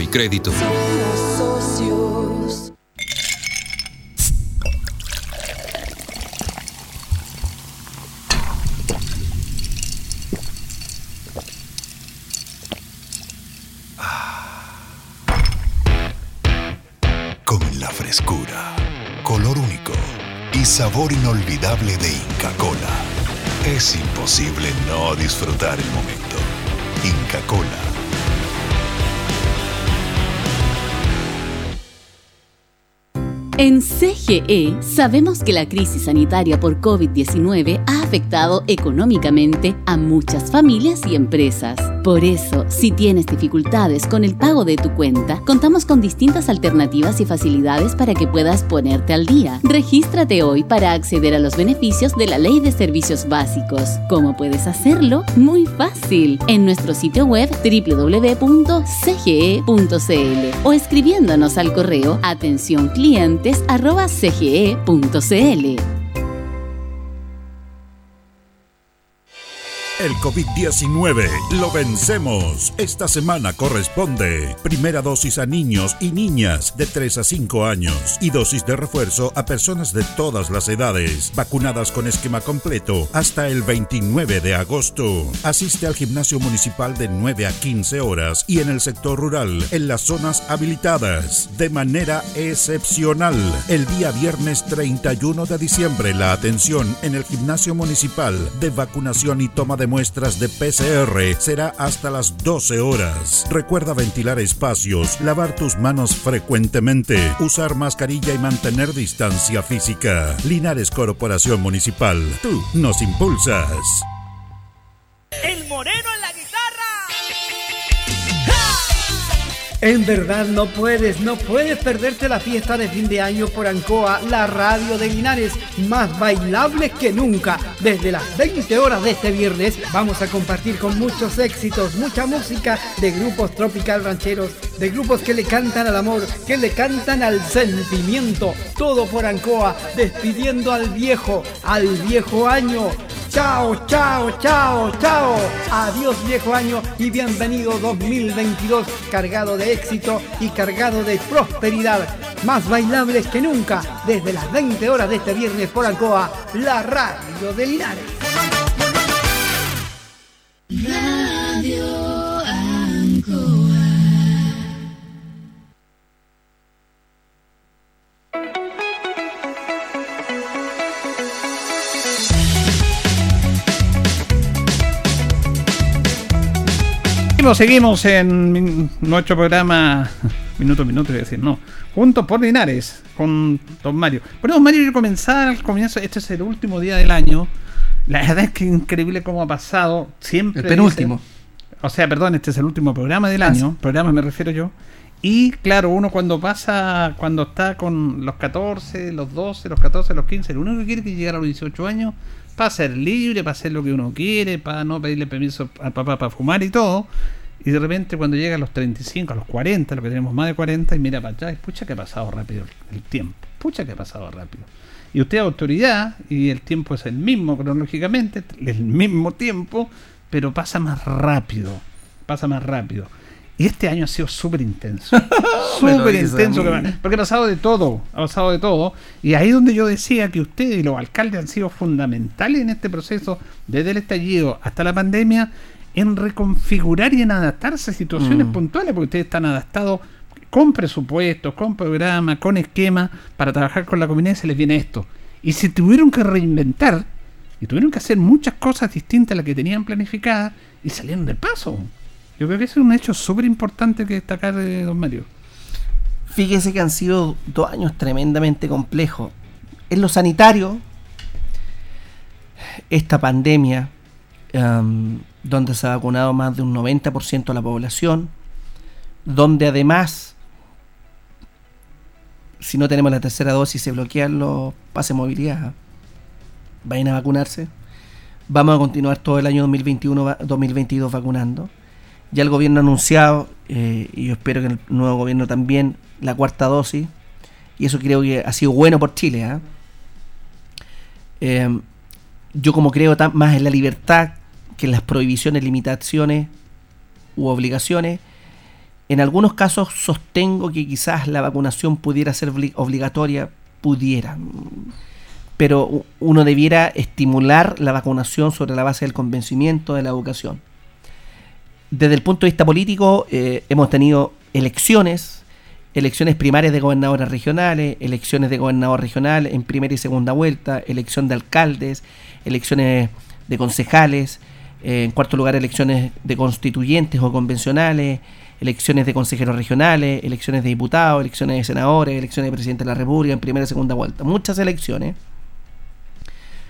y crédito. Con la frescura, color único y sabor inolvidable de Inca Cola. Es imposible no disfrutar el momento. Inca Cola. En CGE sabemos que la crisis sanitaria por COVID-19 ha afectado económicamente a muchas familias y empresas. Por eso, si tienes dificultades con el pago de tu cuenta, contamos con distintas alternativas y facilidades para que puedas ponerte al día. Regístrate hoy para acceder a los beneficios de la Ley de Servicios Básicos. ¿Cómo puedes hacerlo? Muy fácil. En nuestro sitio web www.cge.cl o escribiéndonos al correo atención El COVID-19 lo vencemos. Esta semana corresponde primera dosis a niños y niñas de 3 a 5 años y dosis de refuerzo a personas de todas las edades, vacunadas con esquema completo hasta el 29 de agosto. Asiste al gimnasio municipal de 9 a 15 horas y en el sector rural, en las zonas habilitadas, de manera excepcional. El día viernes 31 de diciembre, la atención en el gimnasio municipal de vacunación y toma de de PCR será hasta las 12 horas. Recuerda ventilar espacios, lavar tus manos frecuentemente, usar mascarilla y mantener distancia física. Linares Corporación Municipal, tú nos impulsas. El moreno en verdad no puedes, no puedes perderte la fiesta de fin de año por Ancoa, la radio de Linares, más bailable que nunca. Desde las 20 horas de este viernes vamos a compartir con muchos éxitos, mucha música de grupos tropical rancheros, de grupos que le cantan al amor, que le cantan al sentimiento. Todo por Ancoa, despidiendo al viejo, al viejo año. Chao, chao, chao, chao. Adiós viejo año y bienvenido 2022 cargado de éxito y cargado de prosperidad. Más bailables que nunca desde las 20 horas de este viernes por Alcoa, la radio de Linares. Seguimos, seguimos en nuestro programa Minuto a Minuto, voy a decir, no. Juntos por Linares, con Don Mario. Bueno, Don Mario, quiero comenzar al comienzo. Este es el último día del año. La verdad es que es increíble cómo ha pasado. Siempre. El penúltimo. o sea, perdón, este es el último programa del año. Programa me refiero yo. Y claro, uno cuando pasa, cuando está con los 14, los 12, los 14, los 15, lo único que quiere es que llegar a los 18 años para ser libre, para hacer lo que uno quiere, para no pedirle permiso al papá para fumar y todo. Y de repente cuando llega a los 35, a los 40, lo que tenemos más de 40, y mira para y pucha que ha pasado rápido el tiempo, pucha que ha pasado rápido. Y usted es autoridad, y el tiempo es el mismo cronológicamente, el mismo tiempo, pero pasa más rápido, pasa más rápido. Y este año ha sido súper intenso. Súper intenso. Porque ha pasado de todo. Ha pasado de todo. Y ahí donde yo decía que usted y los alcaldes han sido fundamentales en este proceso, desde el estallido hasta la pandemia, en reconfigurar y en adaptarse a situaciones Mm. puntuales, porque ustedes están adaptados con presupuestos, con programas, con esquemas, para trabajar con la comunidad y se les viene esto. Y se tuvieron que reinventar y tuvieron que hacer muchas cosas distintas a las que tenían planificadas y salieron del paso. Yo creo que ese es un hecho súper importante que destacar de don Mario. Fíjese que han sido dos años tremendamente complejos. En lo sanitario, esta pandemia, em, donde se ha vacunado más de un 90% de la población, donde además, si no tenemos la tercera dosis, se bloquean los pases de movilidad. Vayan a vacunarse. Vamos a continuar todo el año 2021, va- 2022 vacunando. Ya el gobierno ha anunciado, eh, y yo espero que el nuevo gobierno también, la cuarta dosis. Y eso creo que ha sido bueno por Chile. ¿ah? Eh, yo como creo más en la libertad que en las prohibiciones, limitaciones u obligaciones, en algunos casos sostengo que quizás la vacunación pudiera ser obli- obligatoria, pudiera. Pero u- uno debiera estimular la vacunación sobre la base del convencimiento de la educación. Desde el punto de vista político, eh, hemos tenido elecciones, elecciones primarias de gobernadores regionales, elecciones de gobernador regional en primera y segunda vuelta, elección de alcaldes, elecciones de concejales, eh, en cuarto lugar elecciones de constituyentes o convencionales, elecciones de consejeros regionales, elecciones de diputados, elecciones de senadores, elecciones de presidente de la República en primera y segunda vuelta. Muchas elecciones.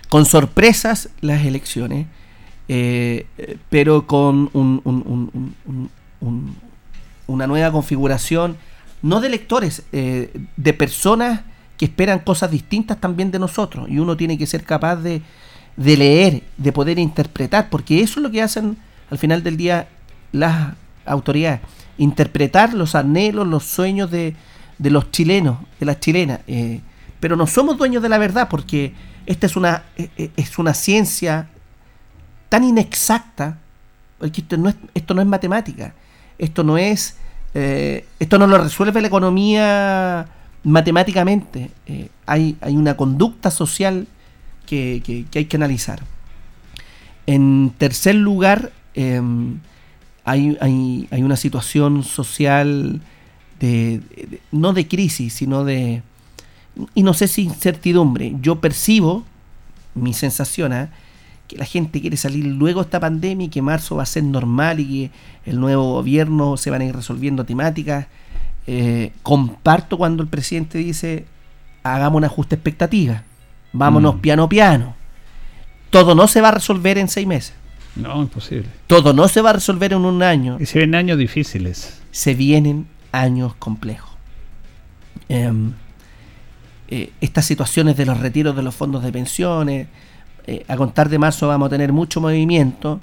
Con sorpresas las elecciones, eh, pero con un- un- un- un- un- un- una nueva configuración, no de electores, eh, de personas que esperan cosas distintas también de nosotros. Y uno tiene que ser capaz de, de leer, de poder interpretar, porque eso es lo que hacen al final del día las autoridades, interpretar los anhelos, los sueños de, los chilenos, de las chilenas. eh, pero no somos dueños de la verdad, porque esta es una, eh, es una ciencia tan inexacta, porque esto no es, esto no es matemática, esto no es, eh, esto no lo resuelve la economía matemáticamente, eh, hay, hay una conducta social que, que- hay que analizar. En tercer lugar, eh, hay, hay- hay una situación social de, de- no de crisis, sino de, y no sé si incertidumbre. Yo percibo, mi sensación, ¿ah? Que la gente quiere salir luego de esta pandemia y que marzo va a ser normal y que el nuevo gobierno se van a ir resolviendo temáticas. Eh, comparto cuando el presidente dice hagamos un ajuste expectativa, vámonos Mm. piano piano. Todo no se va a resolver en seis meses. No, imposible. Todo no se va a resolver en un año. Y se vienen años difíciles. Se vienen años complejos. Em, eh, estas situaciones de los retiros de los fondos de pensiones, eh, a contar de marzo vamos a tener mucho movimiento.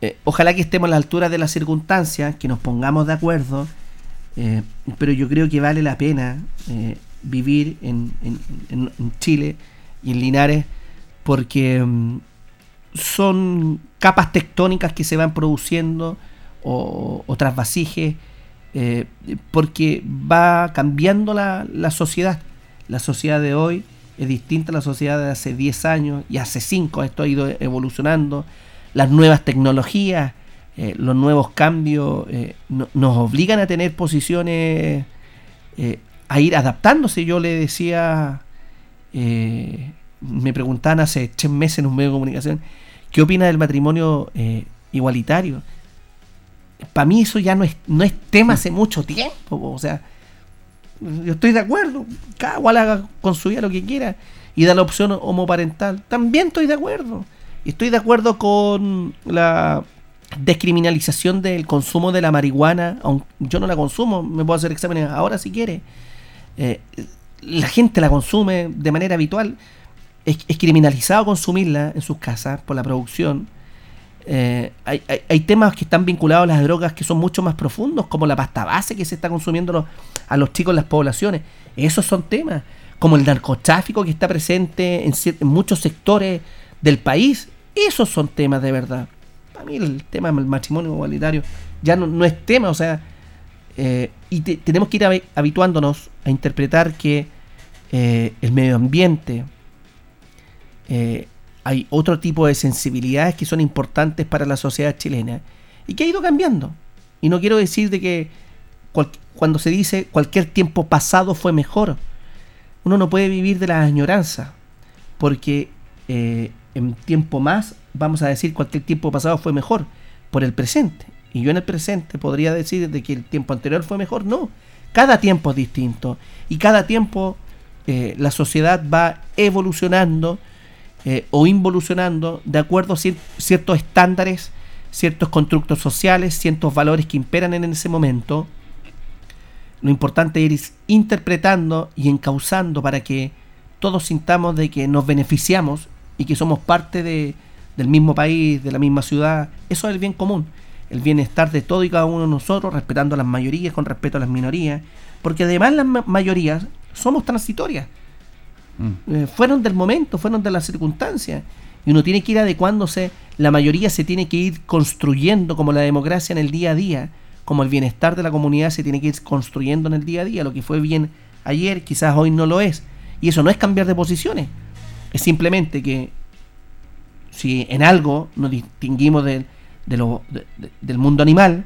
Eh, ojalá que estemos a la altura de las circunstancias, que nos pongamos de acuerdo, pero yo creo que vale la pena vivir en, Chile y en Linares porque em, son capas tectónicas que se van produciendo o, otras trasvasijes eh, porque va cambiando la, sociedad. La sociedad de hoy es distinta a la sociedad de hace 10 años y hace 5. Esto ha ido evolucionando. Las nuevas tecnologías, eh, los nuevos cambios eh, nos obligan a tener posiciones, a ir adaptándose. Yo le decía, me preguntaban hace 3 meses en un medio de comunicación, ¿qué opina del matrimonio igualitario? para mí eso ya no es, no es tema hace mucho tiempo. O sea, yo estoy de acuerdo. Cada cual haga con su vida lo que quiera y da la opción homoparental. También estoy de acuerdo. Estoy de acuerdo con la descriminalización del consumo de la marihuana. Aunque yo no la consumo, me puedo hacer exámenes ahora si quiere. Eh, la gente la consume de manera habitual. Es, es criminalizado consumirla en sus casas por la producción eh, hay, temas que están vinculados a las drogas que son mucho más profundos, como la pasta base que se está consumiendo a los chicos en las poblaciones. Esos son temas, como el narcotráfico que está presente en, muchos sectores del país. Esos son temas de verdad. Para mí el tema del matrimonio igualitario ya no, es tema, o sea, eh, y tenemos que ir habituándonos a interpretar que eh, el medio ambiente, hay otro tipo de sensibilidades que son importantes para la sociedad chilena y que ha ido cambiando. Y no quiero decir de que cuando se dice cualquier tiempo pasado fue mejor, uno no puede vivir de la añoranza, porque eh, en tiempo más vamos a decir cualquier tiempo pasado fue mejor por el presente. Y yo en el presente podría decir de que el tiempo anterior fue mejor. No, cada tiempo es distinto y cada tiempo eh, la sociedad va evolucionando eh, o involucionando de acuerdo a ciertos estándares, ciertos constructos sociales, ciertos valores que imperan en ese momento. Lo importante es interpretando y encauzando para que todos sintamos de que nos beneficiamos y que somos parte de, del mismo país, de la misma ciudad. Eso es el bien común, el bienestar de todo y cada uno de nosotros, respetando a las mayorías con respeto a las minorías, porque además las mayorías somos transitorias. Mm. Eh, fueron del momento, fueron de las circunstancias. Y uno tiene que ir adecuándose, la mayoría se tiene que ir construyendo como la democracia en el día a día, como el bienestar de la comunidad se tiene que ir construyendo en el día a día. Lo que fue bien ayer, quizás hoy no lo es. Y eso no es cambiar de posiciones, es simplemente que si en algo nos distinguimos de, lo, del mundo animal,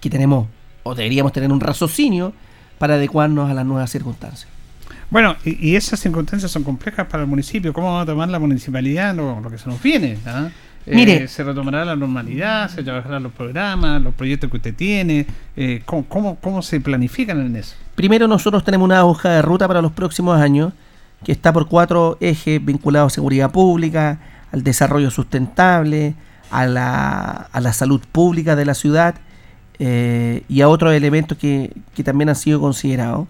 que tenemos o deberíamos tener un raciocinio para adecuarnos a las nuevas circunstancias. Bueno, y, esas circunstancias son complejas para el municipio. ¿Cómo va a tomar la municipalidad lo, que se nos viene? ¿ah? Mire, eh, ¿Se retomará la normalidad? ¿Se trabajarán los programas, los proyectos que usted tiene? Eh, ¿cómo, cómo, se planifican en eso? Primero, nosotros tenemos una hoja de ruta para los próximos años que está por cuatro ejes vinculados a seguridad pública, al desarrollo sustentable, a la, a la salud pública de la ciudad eh, y a otros elementos que, que también han sido considerados.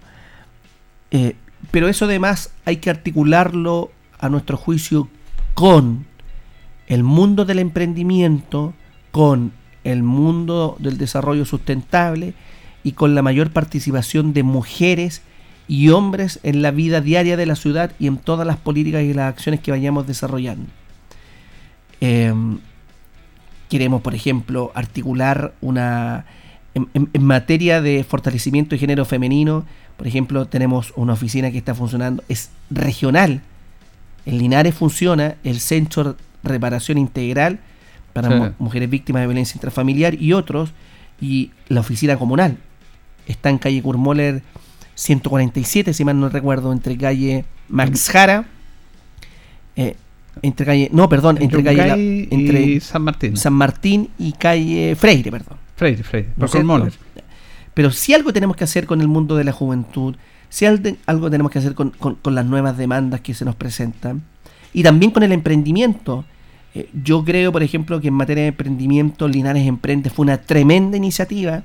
Pero eso además hay que articularlo a nuestro juicio con el mundo del emprendimiento, con el mundo del desarrollo sustentable y con la mayor participación de mujeres y hombres en la vida diaria de la ciudad y en todas las políticas y las acciones que vayamos desarrollando. Em, queremos, por ejemplo, articular una... en materia de fortalecimiento de género femenino, por ejemplo, tenemos una oficina que está funcionando, es regional. En Linares funciona el Centro de Reparación Integral para mujeres víctimas de violencia intrafamiliar y otros, y la oficina comunal. Está en calle Kurmoller 147, si mal no recuerdo, entre calle Max Jara, eh, entre calle, no, perdón, entre calle entre San Martín. San Martín y calle Freire, perdón. Freire, Freire. ¿No pero si algo tenemos que hacer con el mundo de la juventud, si algo tenemos que hacer con, las nuevas demandas que se nos presentan, y también con el emprendimiento. Eh, yo creo, por ejemplo, que en materia de emprendimiento, Linares Emprende fue una tremenda iniciativa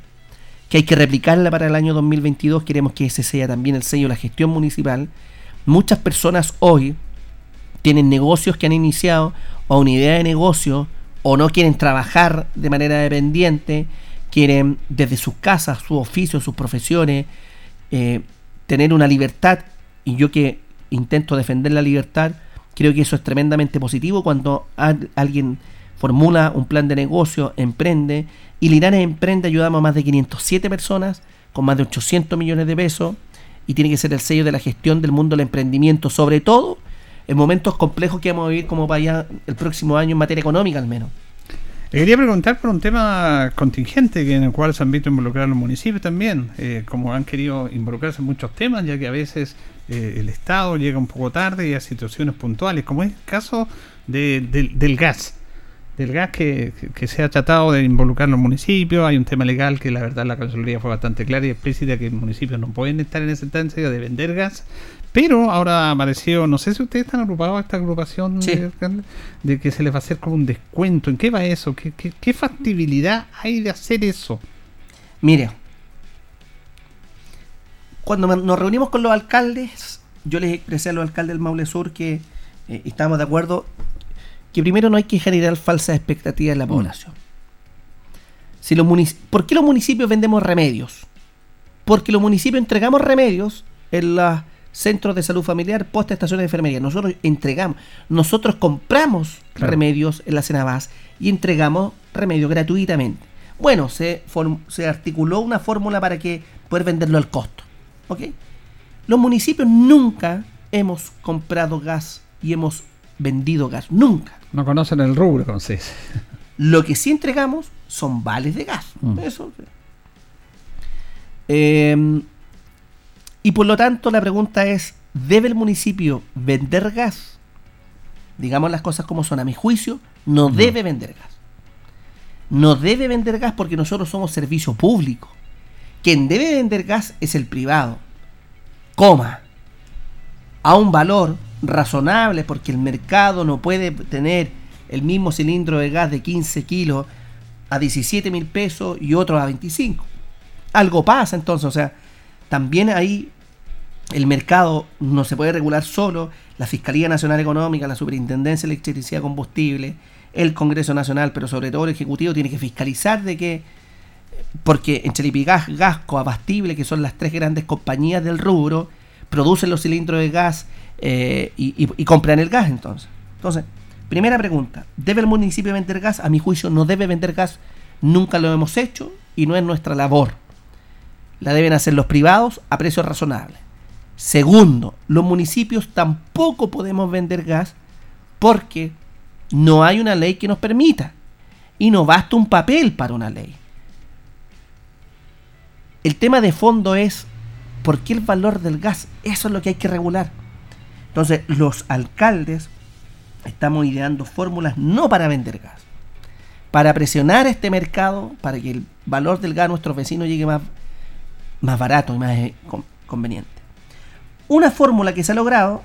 que hay que replicarla para el año 2022. Queremos que ese sea también el sello de la gestión municipal. Muchas personas hoy tienen negocios que han iniciado o una idea de negocio o no quieren trabajar de manera dependiente, quieren desde sus casas, su oficio, sus profesiones, eh, tener una libertad. Y yo que intento defender la libertad, creo que eso es tremendamente positivo cuando al- alguien formula un plan de negocio, emprende, y Linares Emprende ayudamos a más de 507 personas con más de 800 millones de pesos y tiene que ser el sello de la gestión del mundo del emprendimiento, sobre todo en momentos complejos que vamos a vivir como allá el próximo año en materia económica al menos. Le quería preguntar por un tema contingente que en el cual se han visto involucrar los municipios también, eh, como han querido involucrarse en muchos temas, ya que a veces eh, el Estado llega un poco tarde y a situaciones puntuales, como es el caso de- del- gas. Del gas que, se ha tratado de involucrar los municipios, hay un tema legal que la verdad la Cancillería fue bastante clara y explícita que los municipios no pueden estar en esa instancia de vender gas, pero ahora apareció, no sé si ustedes están agrupados a esta agrupación Sí. de, que se les va a hacer como un descuento. ¿En qué va eso? ¿Qué, qué, qué factibilidad hay de hacer eso? Mire, cuando nos reunimos con los alcaldes, yo les expresé a los alcaldes del Maule Sur que eh, estábamos de acuerdo que primero no hay que generar falsas expectativas en la población. Si los ¿Por qué los municipios vendemos remedios? Porque los municipios entregamos remedios en los centros de salud familiar, post estaciones de enfermería. Nosotros entregamos, nosotros compramos Claro. remedios en la Cenabas y entregamos remedios gratuitamente. Bueno, se, se articuló una fórmula para que poder venderlo al costo. ¿Ok? Los municipios nunca hemos comprado gas y hemos vendido gas. Nunca. No conocen el rubro, entonces. Lo que sí entregamos son vales de gas. Mm. Eso. Eh, y por lo tanto la pregunta es, ¿debe el municipio vender gas? Digamos las cosas como son. A mi juicio, no debe vender gas. No debe vender gas porque nosotros somos servicio público. Quien debe vender gas es el privado. Coma. A un valor razonable porque el mercado no puede tener el mismo cilindro de gas de 15 kilos a 17 mil pesos y otro a 25. Algo pasa entonces, o sea, también ahí el mercado no se puede regular solo, la Fiscalía Nacional Económica, la Superintendencia de Electricidad y Combustible, el Congreso Nacional, pero sobre todo el Ejecutivo tiene que fiscalizar de que, porque en Chelipigas, Gasco, Abastible, que son las tres grandes compañías del rubro, producen los cilindros de gas eh, y, y- y compran el gas entonces. Entonces, primera pregunta, ¿debe el municipio vender gas? A mi juicio no debe vender gas, nunca lo hemos hecho y no es nuestra labor. La deben hacer los privados a precios razonables. Segundo, los municipios tampoco podemos vender gas porque no hay una ley que nos permita. Y no basta un papel para una ley. El tema de fondo es por qué el valor del gas. Eso es lo que hay que regular. Entonces, los alcaldes estamos ideando fórmulas no para vender gas, para presionar este mercado, para que el valor del gas a nuestros vecinos llegue más, más barato y más eh, con- conveniente. Una fórmula que se ha logrado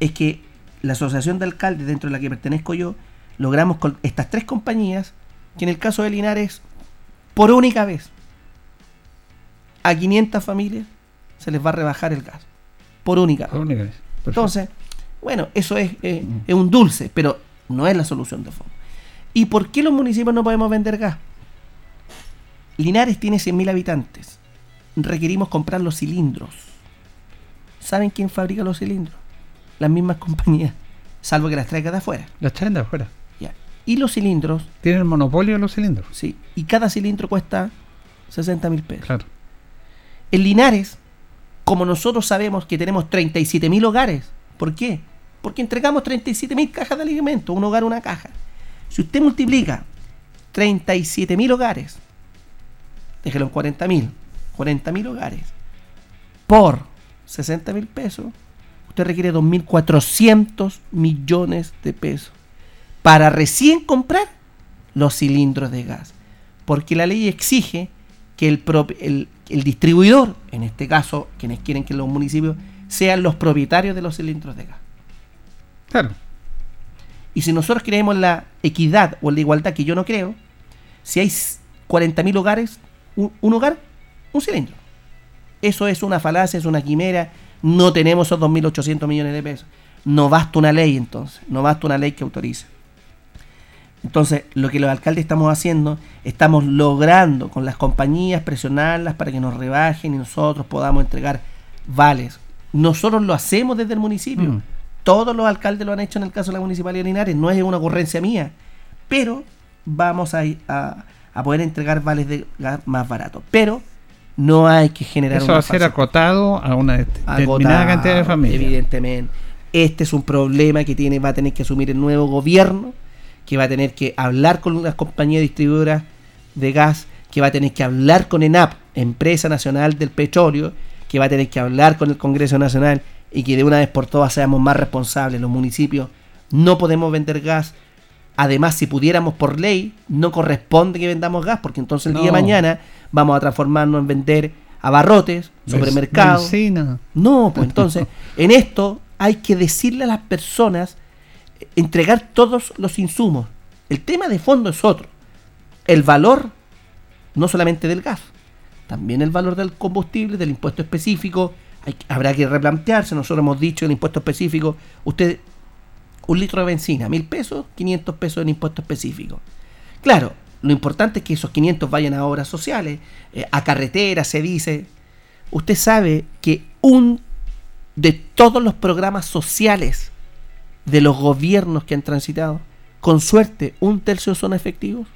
es que la asociación de alcaldes dentro de la que pertenezco yo, logramos con estas tres compañías, que en el caso de Linares, por única vez, a 500 familias se les va a rebajar el gas. Por única vez. Entonces, bueno, eso es, eh, es un dulce, pero no es la solución de fondo. ¿Y por qué los municipios no podemos vender gas? Linares tiene 100.000 habitantes. Requerimos comprar los cilindros. ¿Saben quién fabrica los cilindros? Las mismas compañías, salvo que las traiga de afuera. Las traen de afuera. Ya. Y los cilindros. ¿Tienen el monopolio de los cilindros? Sí. Y cada cilindro cuesta 60 mil pesos. Claro. En Linares, como nosotros sabemos que tenemos 37 mil hogares, ¿por qué? Porque entregamos 37 mil cajas de alimentos, un hogar una caja. Si usted multiplica 37 mil hogares, déjelo en 40 mil, 40 mil hogares, por 60 mil pesos, usted requiere 2.400 millones de pesos para recién comprar los cilindros de gas. Porque la ley exige que el, el, el distribuidor, en este caso, quienes quieren que los municipios sean los propietarios de los cilindros de gas. Claro. Y si nosotros creemos la equidad o la igualdad, que yo no creo, si hay 40.000 hogares, un, un hogar, un cilindro. Eso es una falacia, es una quimera. No tenemos esos 2.800 millones de pesos. No basta una ley entonces, no basta una ley que autorice. Entonces, lo que los alcaldes estamos haciendo, estamos logrando con las compañías presionarlas para que nos rebajen y nosotros podamos entregar vales. Nosotros lo hacemos desde el municipio. Mm. Todos los alcaldes lo han hecho en el caso de la Municipalidad de Linares, no es una ocurrencia mía. Pero vamos a, a poder entregar vales de gas más baratos. Pero no hay que generar Eso una va a ser acotado a una determinada agotado, cantidad de familias. Evidentemente. Este es un problema que tiene, va a tener que asumir el nuevo gobierno, que va a tener que hablar con las compañías distribuidoras de gas, que va a tener que hablar con ENAP, Empresa Nacional del Petróleo, que va a tener que hablar con el Congreso Nacional y que de una vez por todas seamos más responsables. Los municipios no podemos vender gas. Además, si pudiéramos por ley, no corresponde que vendamos gas, porque entonces el día de mañana vamos a transformarnos en vender abarrotes, supermercados. No, pues entonces, en esto hay que decirle a las personas, eh, entregar todos los insumos. El tema de fondo es otro. El valor, no solamente del gas, también el valor del combustible, del impuesto específico. Hay habrá que replantearse. Nosotros hemos dicho el impuesto específico. Usted, un litro de benzina, mil pesos, 500 pesos en impuesto específico. Claro, lo importante es que esos 500 vayan a obras sociales, eh, a carreteras, se dice. Usted sabe que un de todos los programas sociales de los gobiernos que han transitado, con suerte, un tercio son efectivos.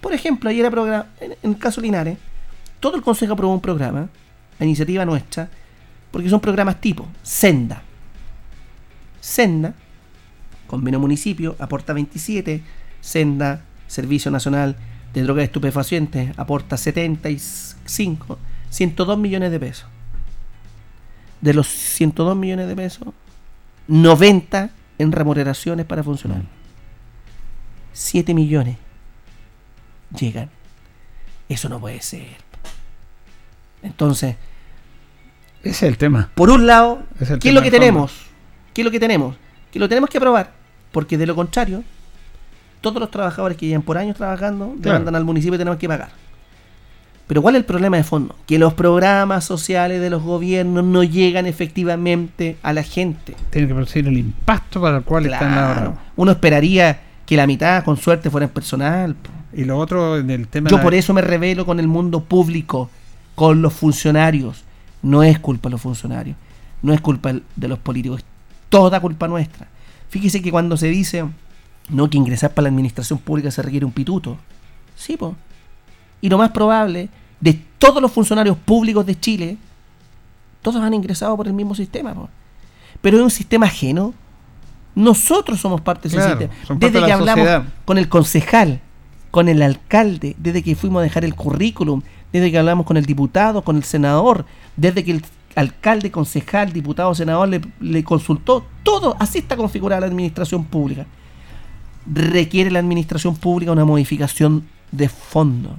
Por ejemplo, ayer programa, en, en el caso Linares, todo el Consejo aprobó un programa, a iniciativa nuestra, porque son programas tipo Senda. Senda, convenio municipio, aporta 27, Senda, Servicio Nacional de Drogas Estupefacientes, aporta 75, 102 millones de pesos. De los 102 millones de pesos, 90 en remuneraciones para funcionarios. 7 millones llegan. Eso no puede ser. Entonces, Ese es el tema. por un lado, ¿qué es lo que tenemos? ¿Qué es lo que tenemos? Que lo tenemos que aprobar, porque de lo contrario, todos los trabajadores que llevan por años trabajando Claro. demandan al municipio y tenemos que pagar. Pero ¿cuál es el problema de fondo? Que los programas sociales de los gobiernos no llegan efectivamente a la gente. Tiene que producir el impacto para el cual están ahora. Uno esperaría que la mitad, con suerte, fuera en personal. Y lo otro en el tema Yo por eso me revelo con el mundo público, con los funcionarios. No es culpa de los funcionarios, no es culpa de los políticos, es toda culpa nuestra. Fíjese que cuando se dice no que ingresar para la administración pública se requiere un pituto, sí, po. Y lo más probable, de todos los funcionarios públicos de Chile, todos han ingresado por el mismo sistema, po. Pero es un sistema ajeno. Nosotros somos parte de ese Claro, sistema. Desde de que la hablamos sociedad. con el concejal, con el alcalde, desde que fuimos a dejar el currículum, desde que hablamos con el diputado, con el senador, desde que el alcalde, concejal, diputado, senador le, le consultó, todo, así está configurada la administración pública. Requiere la administración pública una modificación de fondo.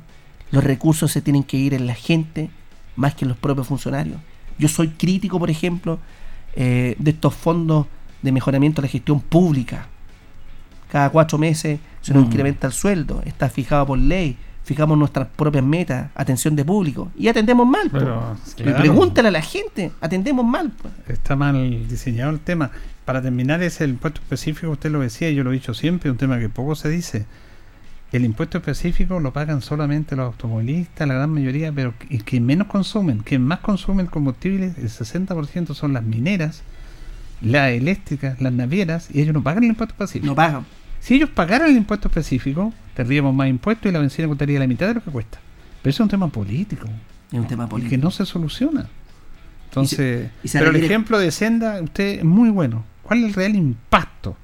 Los recursos se tienen que ir en la gente más que en los propios funcionarios. Yo soy crítico, por ejemplo, eh, de estos fondos de mejoramiento de la gestión pública. Cada cuatro meses se nos Mm. incrementa el sueldo, está fijado por ley, fijamos nuestras propias metas, atención de público, y atendemos mal. Pero, claro. Pregúntale a la gente, atendemos mal. po. Está mal diseñado el tema. Para terminar, es el impuesto específico, usted lo decía, yo lo he dicho siempre, un tema que poco se dice. El impuesto específico lo pagan solamente los automovilistas, la gran mayoría, pero y quien menos consumen, quien más consume el combustible, el 60% son las mineras, las eléctricas, las navieras, y ellos no pagan el impuesto específico. No pagan. Si ellos pagaran el impuesto específico, tendríamos más impuestos y la benzina costaría la mitad de lo que cuesta. Pero eso es un tema político. Es un tema y político. que no se soluciona. Entonces, y se pero el ejemplo de Senda, usted es muy bueno. ¿Cuál es el real impacto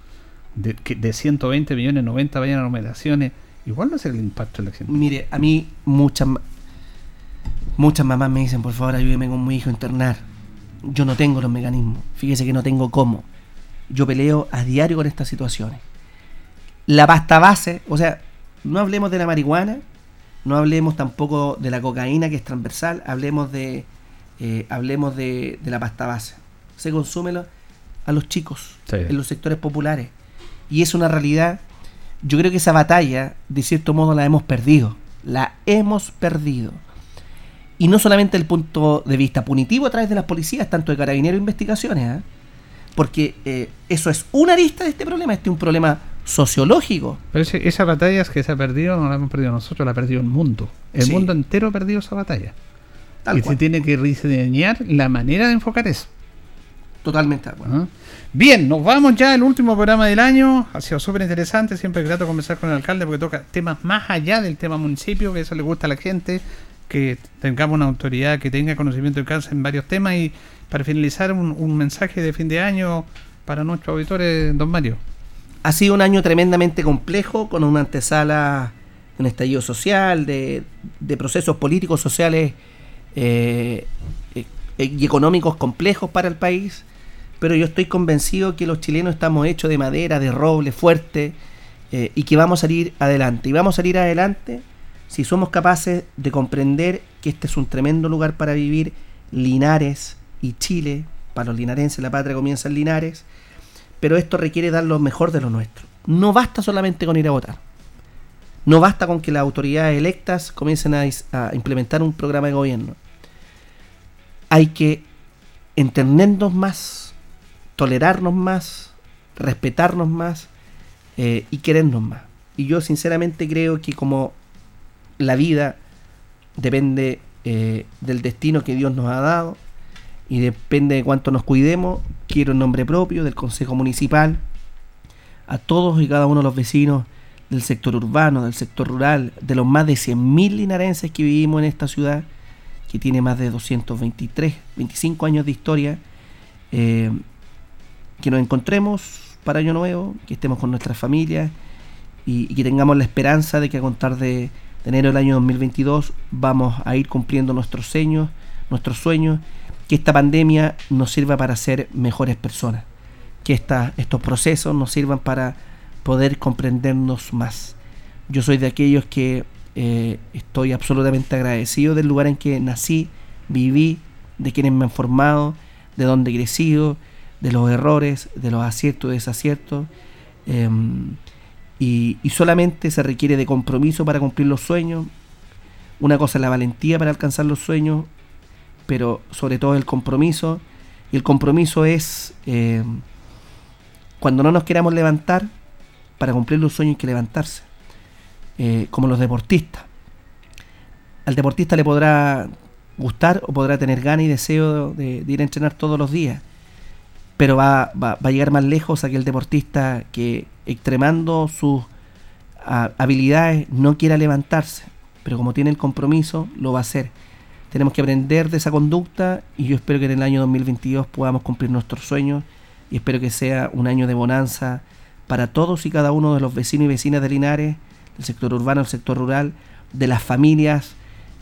de que de 120 millones, 90 vayan a numeraciones? Igual no es el impacto de la gente. Mire, a mí muchas muchas mamás me dicen, por favor, ayúdeme con mi hijo a internar. Yo no tengo los mecanismos. Fíjese que no tengo cómo. Yo peleo a diario con estas situaciones. La pasta base, o sea, no hablemos de la marihuana, no hablemos tampoco de la cocaína que es transversal, hablemos de eh, hablemos de, de la pasta base. Se consume lo- a los chicos Sí. en los sectores populares. Y es una realidad. Yo creo que esa batalla, de cierto modo, la hemos perdido. La hemos perdido. Y no solamente el punto de vista punitivo a través de las policías, tanto de carabineros e investigaciones, ¿ah? porque eh, eso es una arista de este problema, este es un problema sociológico. Pero ese- esa batalla es que se ha perdido, no la hemos perdido nosotros, la ha perdido el mundo. El Sí. mundo entero ha perdido esa batalla. Tal y cual. se tiene que rediseñar la manera de enfocar eso. Totalmente de acuerdo. ¿Ah? Bien, nos vamos ya al último programa del año. Ha sido súper interesante. Siempre es grato conversar con el alcalde porque toca temas más allá del tema municipio, que eso le gusta a la gente. Que tengamos una autoridad que tenga conocimiento de causa en varios temas. Y para finalizar, un, un mensaje de fin de año para nuestros auditores, don Mario. Ha sido un año tremendamente complejo, con una antesala, un estallido social, de, de procesos políticos, sociales eh, eh, y económicos complejos para el país. Pero yo estoy convencido que los chilenos estamos hechos de madera, de roble, fuerte, eh, y que vamos a salir adelante. Y vamos a salir adelante si somos capaces de comprender que este es un tremendo lugar para vivir, Linares y Chile. Para los linarenses la patria comienza en Linares pero esto requiere dar lo mejor de lo nuestro. No basta solamente con ir a votar. No basta con que las autoridades electas comiencen a, implementar un programa de gobierno. Hay que entendernos más, tolerarnos más, respetarnos más eh, y querernos más. Y yo sinceramente creo que como la vida depende eh, del destino que Dios nos ha dado, y depende de cuánto nos cuidemos. Quiero en nombre propio del Consejo Municipal, a todos y cada uno de los vecinos del sector urbano, del sector rural, de los más de 100.000 linarenses que vivimos en esta ciudad, que tiene más de 223, 25 años de historia, eh, que nos encontremos para Año Nuevo, que estemos con nuestras familias y, que tengamos la esperanza de que a contar de, de enero del año 2022 vamos a ir cumpliendo nuestros sueños, nuestros sueños, que esta pandemia nos sirva para ser mejores personas, que esta- estos procesos nos sirvan para poder comprendernos más. Yo soy de aquellos que eh, estoy absolutamente agradecido del lugar en que nací, viví, de quienes me han formado, de donde he crecido, de los errores, de los aciertos y desaciertos. em, y, y solamente se requiere de compromiso para cumplir los sueños. Una cosa es la valentía para alcanzar los sueños, pero sobre todo el compromiso. Y el compromiso es eh, cuando no nos queramos levantar, para cumplir los sueños hay que levantarse. Eh, como los deportistas. Al deportista le podrá gustar o podrá tener ganas y deseo de, ir a entrenar todos los días, pero va, va- va a llegar más lejos aquel deportista que extremando sus habilidades no quiera levantarse, pero como tiene el compromiso, lo va a hacer. Tenemos que aprender de esa conducta y yo espero que en el año 2022 podamos cumplir nuestros sueños y espero que sea un año de bonanza para todos y cada uno de los vecinos y vecinas de Linares, del sector urbano, del sector rural, de las familias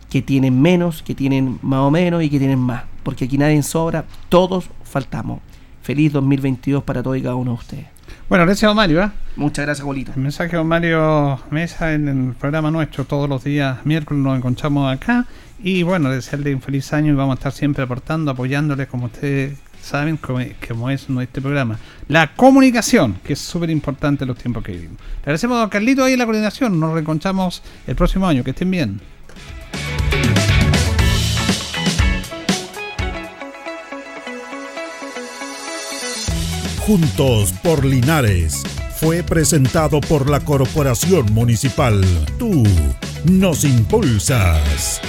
que tienen menos, que tienen más o menos y que tienen más, porque aquí nadie sobra, todos faltamos. Feliz 2022 para todos y cada uno de ustedes. Bueno, gracias, don Mario. ¿ah? Muchas gracias, Bolito. El mensaje de don Mario Mesa en el programa nuestro todos los días miércoles nos encontramos acá y bueno, desearle un feliz año y vamos a estar siempre aportando, apoyándole como ustedes saben como, como es nuestro programa. La comunicación, que es súper importante en los tiempos que vivimos. Le agradecemos a don Carlito ahí en la coordinación, nos reencontramos el próximo año, que estén bien. Juntos por Linares fue presentado por la Corporación Municipal. Tú nos impulsas.